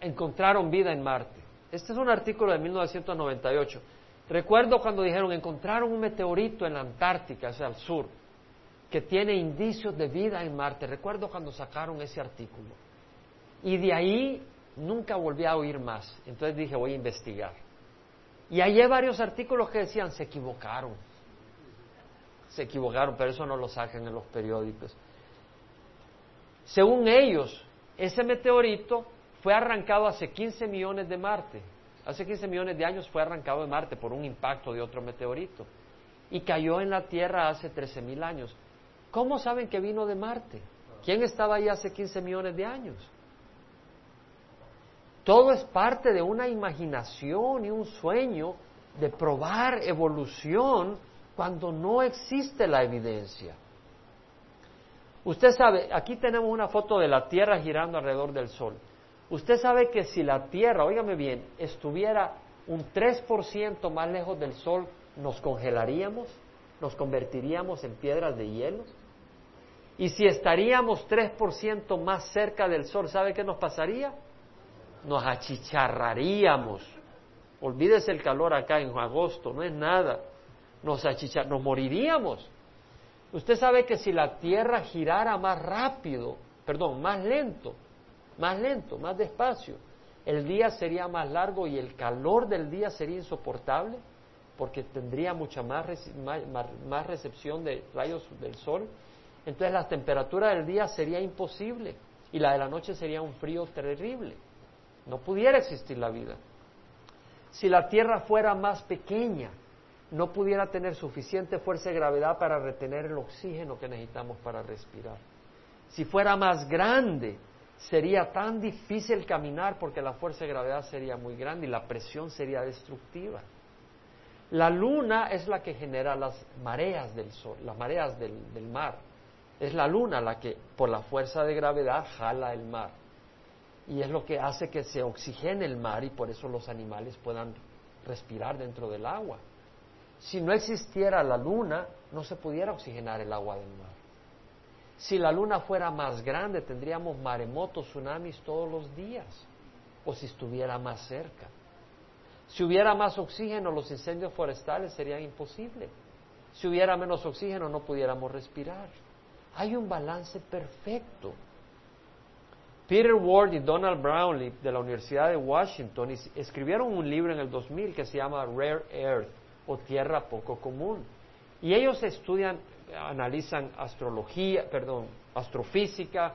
Encontraron vida en Marte. Este es un artículo de 1998. Recuerdo cuando dijeron, encontraron un meteorito en la Antártica, hacia el sur, que tiene indicios de vida en Marte. Recuerdo cuando sacaron ese artículo. Y de ahí nunca volví a oír más. Entonces dije, voy a investigar. Y hay varios artículos que decían, se equivocaron. Se equivocaron, pero eso no lo sacan en los periódicos. Según ellos, ese meteorito fue arrancado hace 15 millones de Marte. Hace 15 millones de años fue arrancado de Marte por un impacto de otro meteorito. Y cayó en la Tierra hace 13 mil años. ¿Cómo saben que vino de Marte? ¿Quién estaba ahí hace 15 millones de años? Todo es parte de una imaginación y un sueño de probar evolución cuando no existe la evidencia. Usted sabe, aquí tenemos una foto de la Tierra girando alrededor del Sol. Usted sabe que si la Tierra, óigame bien, estuviera un 3% más lejos del Sol, nos congelaríamos, nos convertiríamos en piedras de hielo. Y si estaríamos 3% más cerca del Sol, ¿sabe qué nos pasaría? nos achicharraríamos. Olvídese el calor acá en agosto, no es nada. Nos, achichar, nos moriríamos. Usted sabe que si la Tierra girara más rápido, perdón, más lento, más lento, más despacio, el día sería más largo y el calor del día sería insoportable porque tendría mucha más, más recepción de rayos del sol. Entonces la temperatura del día sería imposible y la de la noche sería un frío terrible no pudiera existir la vida. Si la Tierra fuera más pequeña, no pudiera tener suficiente fuerza de gravedad para retener el oxígeno que necesitamos para respirar. Si fuera más grande, sería tan difícil caminar porque la fuerza de gravedad sería muy grande y la presión sería destructiva. La luna es la que genera las mareas del sol, las mareas del, mar. Es la luna la que, por la fuerza de gravedad, jala el mar. y es lo que hace que se oxigene el mar y por eso los animales puedan respirar dentro del agua. Si no existiera la luna, no se pudiera oxigenar el agua del mar. Si la luna fuera más grande, tendríamos maremotos, tsunamis todos los días, o si estuviera más cerca. Si hubiera más oxígeno, los incendios forestales serían imposibles. Si hubiera menos oxígeno, no pudiéramos respirar. Hay un balance perfecto. Peter Ward y Donald Brownlee de la Universidad de Washington escribieron un libro en el 2000 que se llama Rare Earth o Tierra Poco Común. Y ellos estudian, analizan astrología, perdón, astrofísica,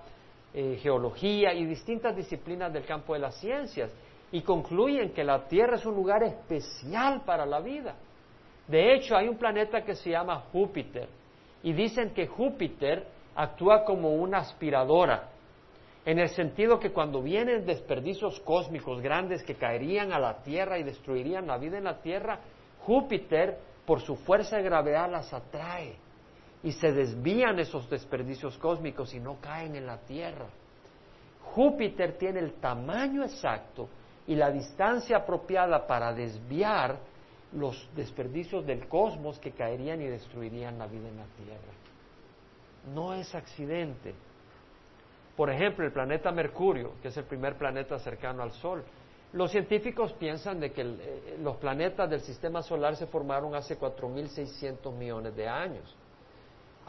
eh, geología y distintas disciplinas del campo de las ciencias y concluyen que la Tierra es un lugar especial para la vida. De hecho, hay un planeta que se llama Júpiter y dicen que Júpiter actúa como una aspiradora, en el sentido que cuando vienen desperdicios cósmicos grandes que caerían a la Tierra y destruirían la vida en la Tierra, Júpiter, por su fuerza de gravedad, las atrae y se desvían esos desperdicios cósmicos y no caen en la Tierra. Júpiter tiene el tamaño exacto y la distancia apropiada para desviar los desperdicios del cosmos que caerían y destruirían la vida en la Tierra. No es accidente. Por ejemplo, el planeta Mercurio, que es el primer planeta cercano al Sol. Los científicos piensan de que eh, los planetas del sistema solar se formaron hace 4.600 millones de años.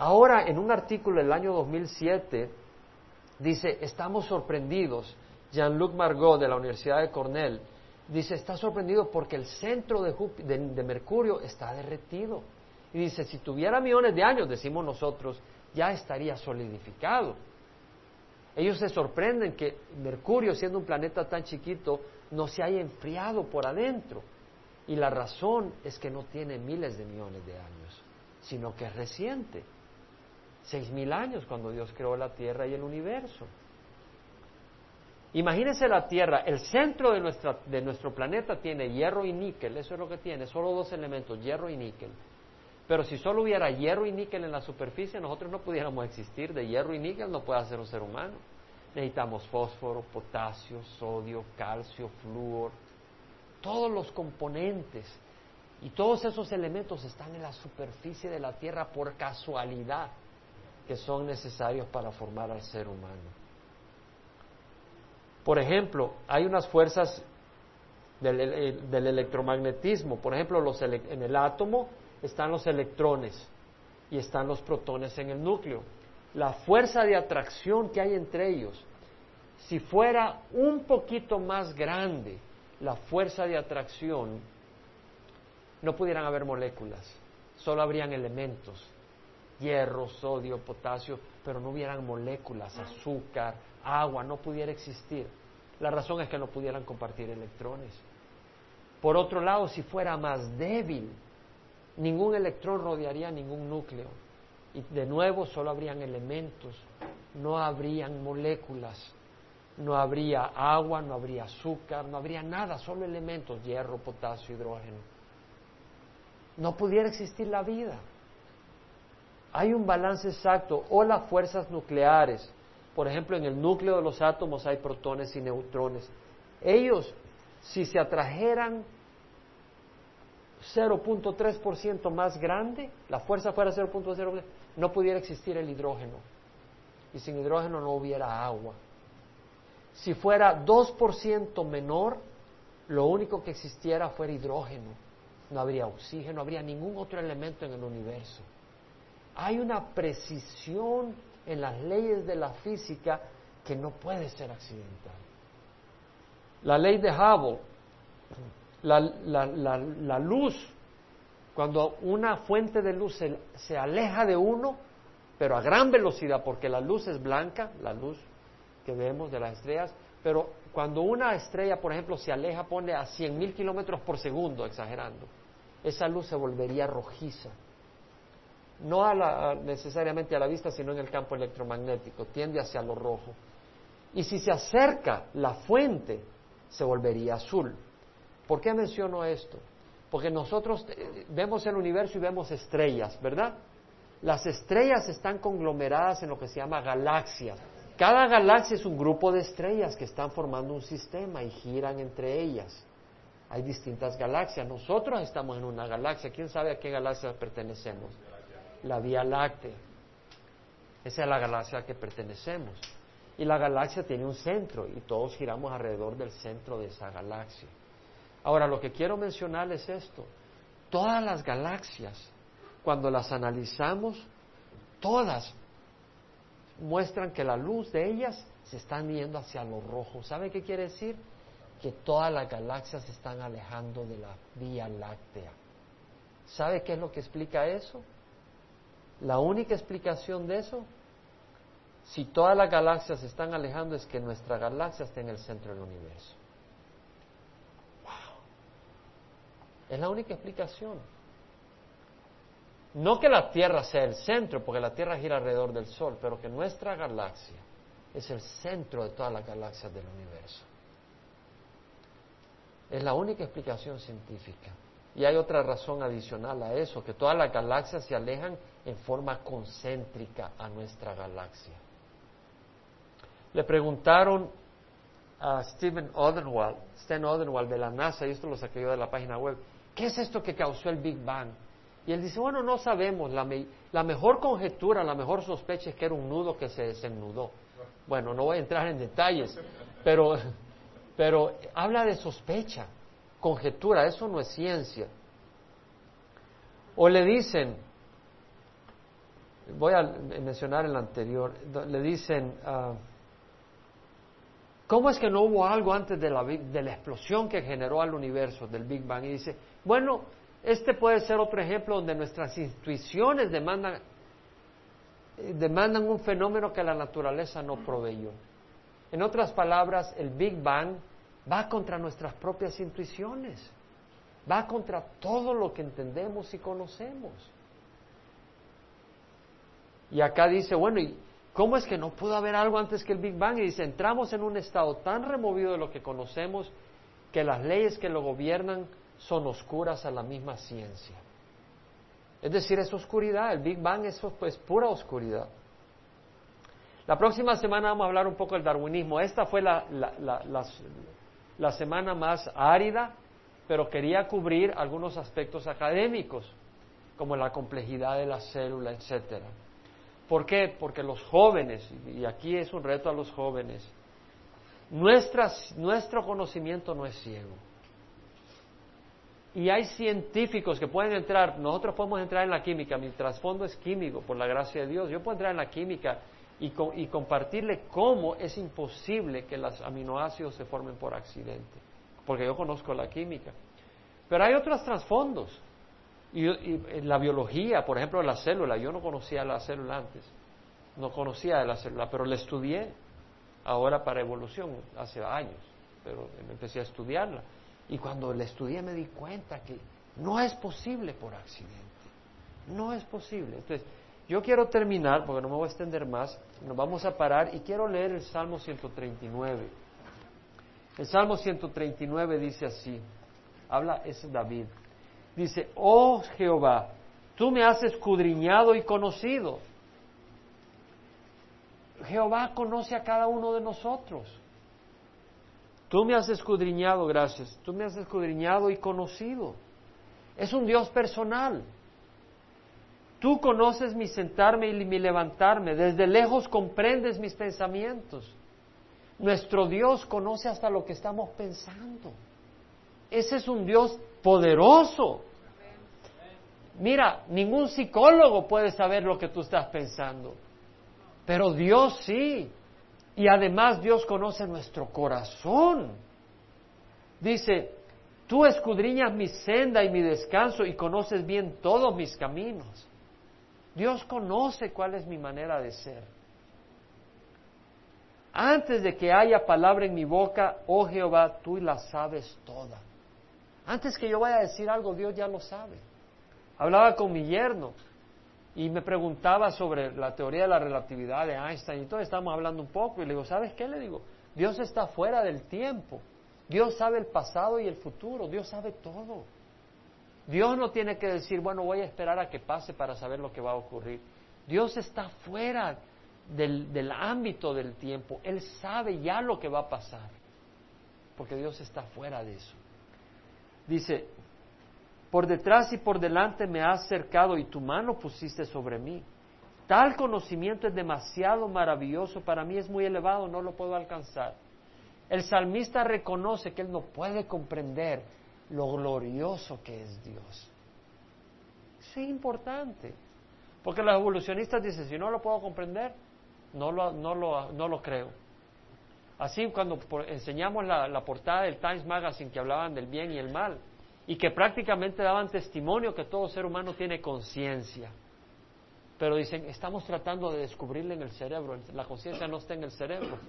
Ahora, en un artículo del año 2007, dice, estamos sorprendidos Jean-Luc Margot de la Universidad de Cornell, dice, está sorprendido porque el centro de, Mercurio está derretido. Y dice, si tuviera millones de años, decimos nosotros, ya estaría solidificado. Ellos se sorprenden que Mercurio, siendo un planeta tan chiquito, no se haya enfriado por adentro. Y la razón es que no tiene miles de millones de años, sino que es reciente. Seis mil años cuando Dios creó la Tierra y el universo. Imagínense la Tierra, el centro de, nuestra, de nuestro planeta tiene hierro y níquel, eso es lo que tiene, solo dos elementos, hierro y níquel. Pero si solo hubiera hierro y níquel en la superficie, nosotros no pudiéramos existir. De hierro y níquel no puede hacer un ser humano. Necesitamos fósforo, potasio, sodio, calcio, flúor, todos los componentes. Y todos esos elementos están en la superficie de la Tierra por casualidad, que son necesarios para formar al ser humano. Por ejemplo, hay unas fuerzas del, electromagnetismo. Por ejemplo, en el átomo están los electrones y están los protones en el núcleo. La fuerza de atracción que hay entre ellos, si fuera un poquito más grande la fuerza de atracción, no pudieran haber moléculas, solo habrían elementos, hierro, sodio, potasio, pero no hubieran moléculas, azúcar, agua, no pudiera existir. La razón es que no pudieran compartir electrones. Por otro lado, si fuera más débil, ningún electrón rodearía ningún núcleo. Y de nuevo solo habrían elementos, no habrían moléculas, no habría agua, no habría azúcar, no habría nada, solo elementos, hierro, potasio, hidrógeno. No pudiera existir la vida. Hay un balance exacto, o las fuerzas nucleares, por ejemplo, en el núcleo de los átomos hay protones y neutrones. Ellos, si se atrajeran 0.3% más grande, la fuerza fuera 0.0, no pudiera existir el hidrógeno. Y sin hidrógeno no hubiera agua. Si fuera 2% menor, lo único que existiera fuera hidrógeno. No habría oxígeno, no habría ningún otro elemento en el universo. Hay una precisión en las leyes de la física que no puede ser accidental. La ley de Hubble, la, luz, cuando una fuente de luz se, se aleja de uno, pero a gran velocidad, porque la luz es blanca, la luz que vemos de las estrellas, pero cuando una estrella, por ejemplo, se aleja, pone a 100.000 kilómetros por segundo, exagerando, esa luz se volvería rojiza no necesariamente a la vista, sino en el campo electromagnético, tiende hacia lo rojo. Y si se acerca la fuente, se volvería azul. ¿Por qué menciono esto? Porque nosotros eh, vemos el universo y vemos estrellas, ¿verdad? Las estrellas están conglomeradas en lo que se llama galaxias, Cada galaxia es un grupo de estrellas que están formando un sistema y giran entre ellas. Hay distintas galaxias. Nosotros estamos en una galaxia. ¿Quién sabe a qué galaxia pertenecemos? La Vía Láctea. Esa es la galaxia a la que pertenecemos. Y la galaxia tiene un centro y todos giramos alrededor del centro de esa galaxia. Ahora, lo que quiero mencionar es esto. Todas las galaxias, cuando las analizamos, todas muestran que la luz de ellas se está yendo hacia lo rojo. ¿Sabe qué quiere decir? Que todas las galaxias se están alejando de la Vía Láctea. ¿Sabe qué es lo que explica eso? La única explicación de eso, si todas las galaxias se están alejando, es que nuestra galaxia está en el centro del universo. ¡Wow! Es la única explicación. No que la Tierra sea el centro, porque la Tierra gira alrededor del Sol, pero que nuestra galaxia es el centro de todas las galaxias del universo. Es la única explicación científica. Y hay otra razón adicional a eso, que todas las galaxias se alejan en forma concéntrica a nuestra galaxia. Le preguntaron a Stephen Odenwald, Stan Odenwald de la NASA, y esto lo saqué yo de la página web, ¿qué es esto que causó el Big Bang? Y él dice, bueno, no sabemos, la, la mejor conjetura, la mejor sospecha es que era un nudo que se desenudó. Bueno, no voy a entrar en detalles, pero, pero habla de sospecha conjetura, eso no es ciencia. O le dicen, voy a mencionar el anterior, le dicen, ah, ¿cómo es que no hubo algo antes de la, de la explosión que generó al universo, del Big Bang? Y dice, bueno, este puede ser otro ejemplo donde nuestras intuiciones demandan, demandan un fenómeno que la naturaleza no proveyó. En otras palabras, el Big Bang va contra nuestras propias intuiciones, va contra todo lo que entendemos y conocemos. Y acá dice, bueno, ¿y cómo es que no pudo haber algo antes que el Big Bang? Y dice, entramos en un estado tan removido de lo que conocemos que las leyes que lo gobiernan son oscuras a la misma ciencia. Es decir, es oscuridad, el Big Bang es pues, pura oscuridad. La próxima semana vamos a hablar un poco del darwinismo. Esta fue la, la, la semana más árida, pero quería cubrir algunos aspectos académicos, como la complejidad de la célula, etcétera. ¿Por qué? Porque los jóvenes, y aquí es un reto a los jóvenes, nuestro conocimiento no es ciego. Y hay científicos que pueden entrar, nosotros podemos entrar en la química, mi trasfondo es químico, por la gracia de Dios, yo puedo entrar en la química y, compartirle cómo es imposible que los aminoácidos se formen por accidente, porque yo conozco la química. Pero hay otros trasfondos. Y, en la biología, por ejemplo, la célula, yo no conocía la célula antes, no conocía la célula, pero la estudié ahora para evolución, hace años, pero empecé a estudiarla. Y cuando la estudié me di cuenta que no es posible por accidente, no es posible. Entonces, yo quiero terminar, porque no me voy a extender más, nos vamos a parar y quiero leer el Salmo 139. El Salmo 139 dice así, habla, es David, dice, oh Jehová, tú me has escudriñado y conocido. Jehová conoce a cada uno de nosotros. Tú me has escudriñado, gracias, tú me has escudriñado y conocido. Es un Dios personal. Tú conoces mi sentarme y mi levantarme, desde lejos comprendes mis pensamientos. Nuestro Dios conoce hasta lo que estamos pensando. Ese es un Dios poderoso. Mira, ningún psicólogo puede saber lo que tú estás pensando, pero Dios sí. Y además Dios conoce nuestro corazón. Dice, tú escudriñas mi senda y mi descanso y conoces bien todos mis caminos. Dios conoce cuál es mi manera de ser. Antes de que haya palabra en mi boca, oh Jehová, tú la sabes toda. Antes que yo vaya a decir algo, Dios ya lo sabe. Hablaba con mi yerno y me preguntaba sobre la teoría de la relatividad de Einstein y todo, estábamos hablando un poco y le digo, ¿sabes qué? Le digo, Dios está fuera del tiempo. Dios sabe el pasado y el futuro, Dios sabe todo. Dios no tiene que decir, bueno, voy a esperar a que pase para saber lo que va a ocurrir. Dios está fuera del, del ámbito del tiempo. Él sabe ya lo que va a pasar, porque Dios está fuera de eso. Dice, por detrás y por delante me has cercado y tu mano pusiste sobre mí. Tal conocimiento es demasiado maravilloso, para mí es muy elevado, no lo puedo alcanzar. El salmista reconoce que él no puede comprender lo glorioso que es Dios. Eso es importante, porque los evolucionistas dicen, si no lo puedo comprender, no lo, no lo, no lo creo. Así cuando enseñamos la, la portada del Times Magazine que hablaban del bien y el mal, y que prácticamente daban testimonio que todo ser humano tiene conciencia. Pero dicen, estamos tratando de descubrirle en el cerebro, la conciencia no está en el cerebro.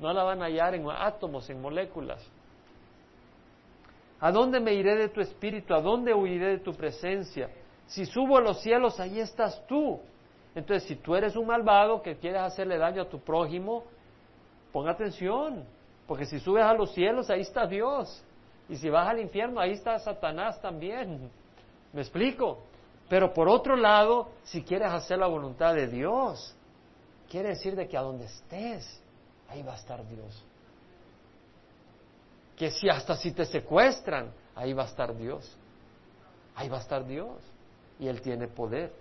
No la van a hallar en átomos, en moléculas. ¿A dónde me iré de tu espíritu? ¿A dónde huiré de tu presencia? Si subo a los cielos, ahí estás tú. Entonces, si tú eres un malvado que quieres hacerle daño a tu prójimo, pon atención, porque si subes a los cielos, ahí está Dios. Y si vas al infierno, ahí está Satanás también. ¿Me explico? Pero por otro lado, si quieres hacer la voluntad de Dios, quiere decir de que a donde estés, ahí va a estar Dios. Que si hasta si te secuestran, ahí va a estar Dios. Ahí va a estar Dios. Y Él tiene poder.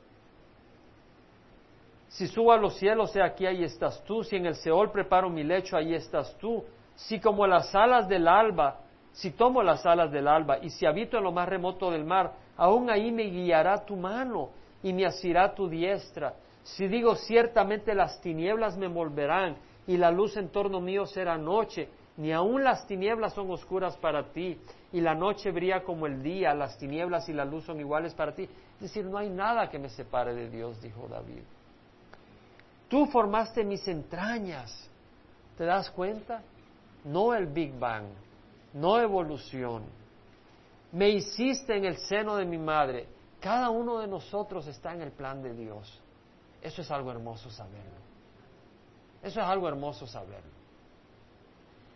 Si subo a los cielos, sé aquí, ahí estás tú. Si en el Seol preparo mi lecho, ahí estás tú. Si como las alas del alba, si tomo las alas del alba y si habito en lo más remoto del mar, aún ahí me guiará tu mano y me asirá tu diestra. Si digo ciertamente las tinieblas me envolverán y la luz en torno mío será noche, ni aun las tinieblas son oscuras para ti, y la noche brilla como el día, las tinieblas y la luz son iguales para ti. Es decir, no hay nada que me separe de Dios, dijo David. Tú formaste mis entrañas. ¿Te das cuenta? No el Big Bang, no evolución. Me hiciste en el seno de mi madre. Cada uno de nosotros está en el plan de Dios. Eso es algo hermoso saberlo. Eso es algo hermoso saberlo.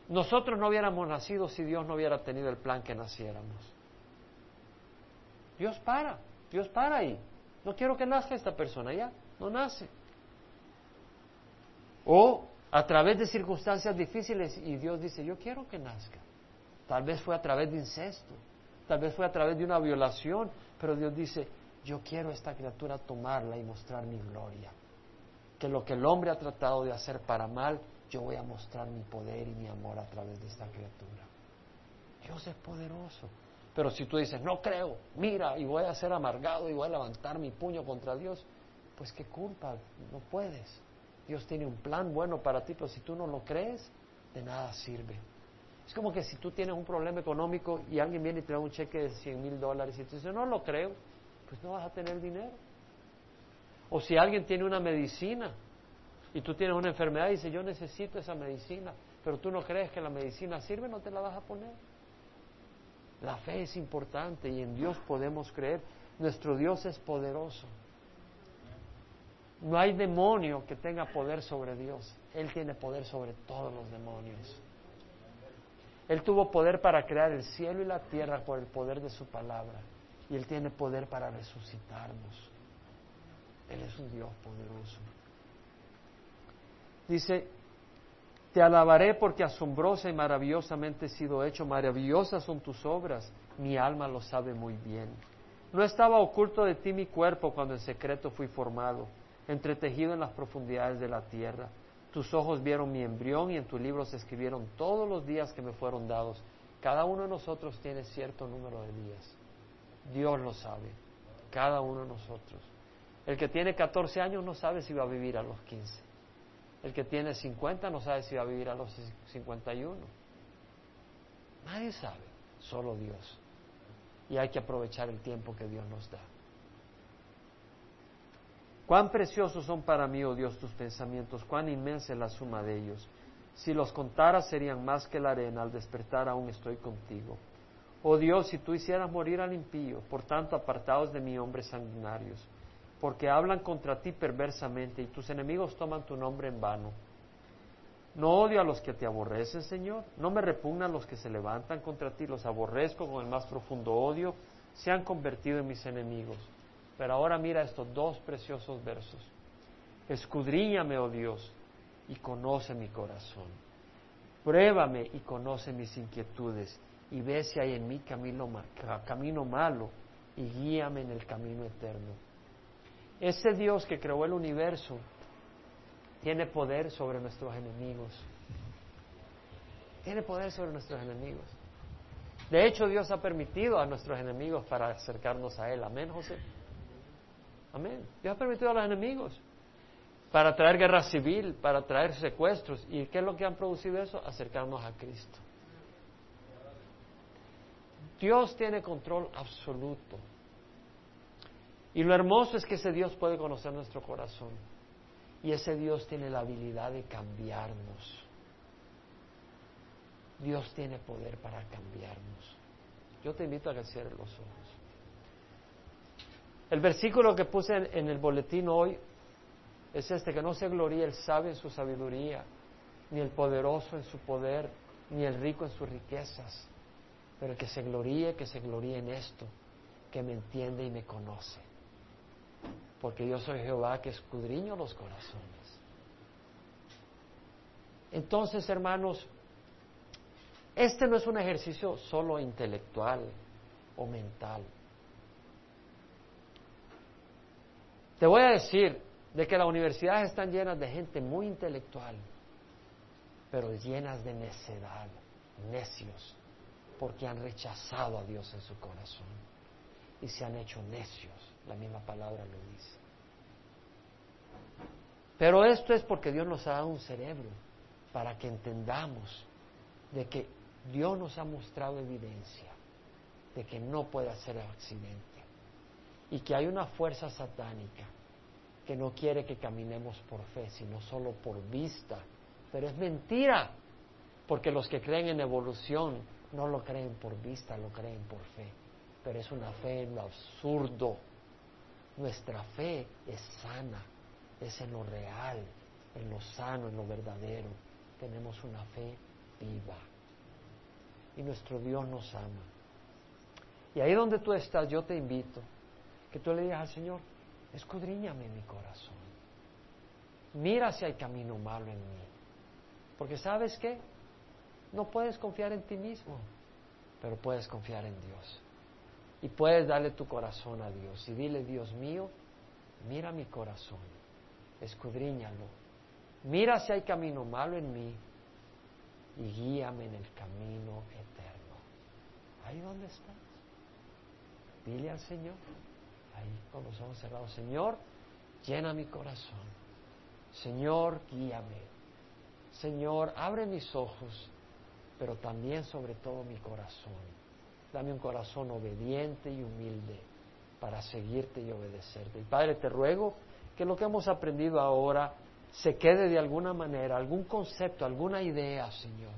Nosotros no hubiéramos nacido si Dios no hubiera tenido el plan que naciéramos. Dios para, Dios para ahí. No quiero que nazca esta persona, ya, no nace. O a través de circunstancias difíciles y Dios dice, yo quiero que nazca. Tal vez fue a través de incesto, tal vez fue a través de una violación, pero Dios dice, yo quiero esta criatura tomarla y mostrar mi gloria que lo que el hombre ha tratado de hacer para mal, yo voy a mostrar mi poder y mi amor a través de esta criatura. Dios es poderoso. Pero si tú dices, no creo, mira, y voy a ser amargado y voy a levantar mi puño contra Dios, pues qué culpa, no puedes. Dios tiene un plan bueno para ti, pero si tú no lo crees, de nada sirve. Es como que si tú tienes un problema económico y alguien viene y te da un cheque de 100 mil dólares y tú dices, no lo creo, pues no vas a tener dinero. O si alguien tiene una medicina y tú tienes una enfermedad y dices, yo necesito esa medicina, pero tú no crees que la medicina sirve, no te la vas a poner. La fe es importante y en Dios podemos creer. Nuestro Dios es poderoso. No hay demonio que tenga poder sobre Dios. Él tiene poder sobre todos los demonios. Él tuvo poder para crear el cielo y la tierra por el poder de su palabra. Y Él tiene poder para resucitarnos. Él es un Dios poderoso. Dice, te alabaré porque asombrosa y maravillosamente he sido hecho, maravillosas son tus obras, mi alma lo sabe muy bien. No estaba oculto de ti mi cuerpo cuando en secreto fui formado, entretejido en las profundidades de la tierra. Tus ojos vieron mi embrión y en tu libro se escribieron todos los días que me fueron dados. Cada uno de nosotros tiene cierto número de días. Dios lo sabe, cada uno de nosotros. El que tiene 14 años no sabe si va a vivir a los 15. El que tiene 50 no sabe si va a vivir a los 51. Nadie sabe, solo Dios. Y hay que aprovechar el tiempo que Dios nos da. Cuán preciosos son para mí, oh Dios, tus pensamientos, cuán inmensa es la suma de ellos. Si los contara serían más que la arena, al despertar aún estoy contigo. Oh Dios, si tú hicieras morir al impío, por tanto apartados de mí hombres sanguinarios porque hablan contra ti perversamente y tus enemigos toman tu nombre en vano. No odio a los que te aborrecen, Señor, no me repugnan los que se levantan contra ti, los aborrezco con el más profundo odio, se han convertido en mis enemigos. Pero ahora mira estos dos preciosos versos. Escudriñame, oh Dios, y conoce mi corazón. Pruébame y conoce mis inquietudes y ve si hay en mí camino, camino malo y guíame en el camino eterno. Ese Dios que creó el universo tiene poder sobre nuestros enemigos. Tiene poder sobre nuestros enemigos. De hecho, Dios ha permitido a nuestros enemigos para acercarnos a Él. Amén, José. Amén. Dios ha permitido a los enemigos para traer guerra civil, para traer secuestros. ¿Y qué es lo que han producido eso? Acercarnos a Cristo. Dios tiene control absoluto. Y lo hermoso es que ese Dios puede conocer nuestro corazón. Y ese Dios tiene la habilidad de cambiarnos. Dios tiene poder para cambiarnos. Yo te invito a que cierres los ojos. El versículo que puse en, el boletín hoy es este, que no se gloríe el sabio en su sabiduría, ni el poderoso en su poder, ni el rico en sus riquezas, pero que se gloríe, que se gloríe en esto, que me entiende y me conoce. Porque yo soy Jehová que escudriño los corazones. Entonces, hermanos, este no es un ejercicio solo intelectual o mental. Te voy a decir de que las universidades están llenas de gente muy intelectual, pero llenas de necedad, necios, porque han rechazado a Dios en su corazón y se han hecho necios, la misma palabra lo dice. Pero esto es porque Dios nos ha dado un cerebro para que entendamos de que Dios nos ha mostrado evidencia de que no puede ser accidente y que hay una fuerza satánica que no quiere que caminemos por fe, sino solo por vista. Pero es mentira, porque los que creen en evolución no lo creen por vista, lo creen por fe. Pero es una fe en lo absurdo. Nuestra fe es sana, es en lo real, en lo sano, en lo verdadero. Tenemos una fe viva y nuestro Dios nos ama. Y ahí donde tú estás, yo te invito que tú le digas al Señor, escudriñame mi corazón. Mira si hay camino malo en mí. Porque sabes qué? No puedes confiar en ti mismo, pero puedes confiar en Dios. Y puedes darle tu corazón a Dios y dile, Dios mío, mira mi corazón, escudriñalo. Mira si hay camino malo en mí y guíame en el camino eterno. Ahí donde estás. Dile al Señor, ahí con los ojos cerrados, Señor, llena mi corazón. Señor, guíame. Señor, abre mis ojos, pero también sobre todo mi corazón. Dame un corazón obediente y humilde para seguirte y obedecerte. Y Padre, te ruego que lo que hemos aprendido ahora se quede de alguna manera, algún concepto, alguna idea, Señor,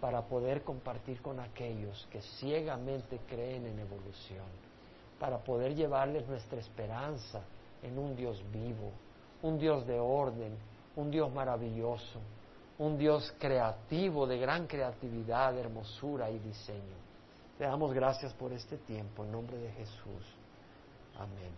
para poder compartir con aquellos que ciegamente creen en evolución, para poder llevarles nuestra esperanza en un Dios vivo, un Dios de orden, un Dios maravilloso, un Dios creativo, de gran creatividad, hermosura y diseño. Te damos gracias por este tiempo, en nombre de Jesús. Amén.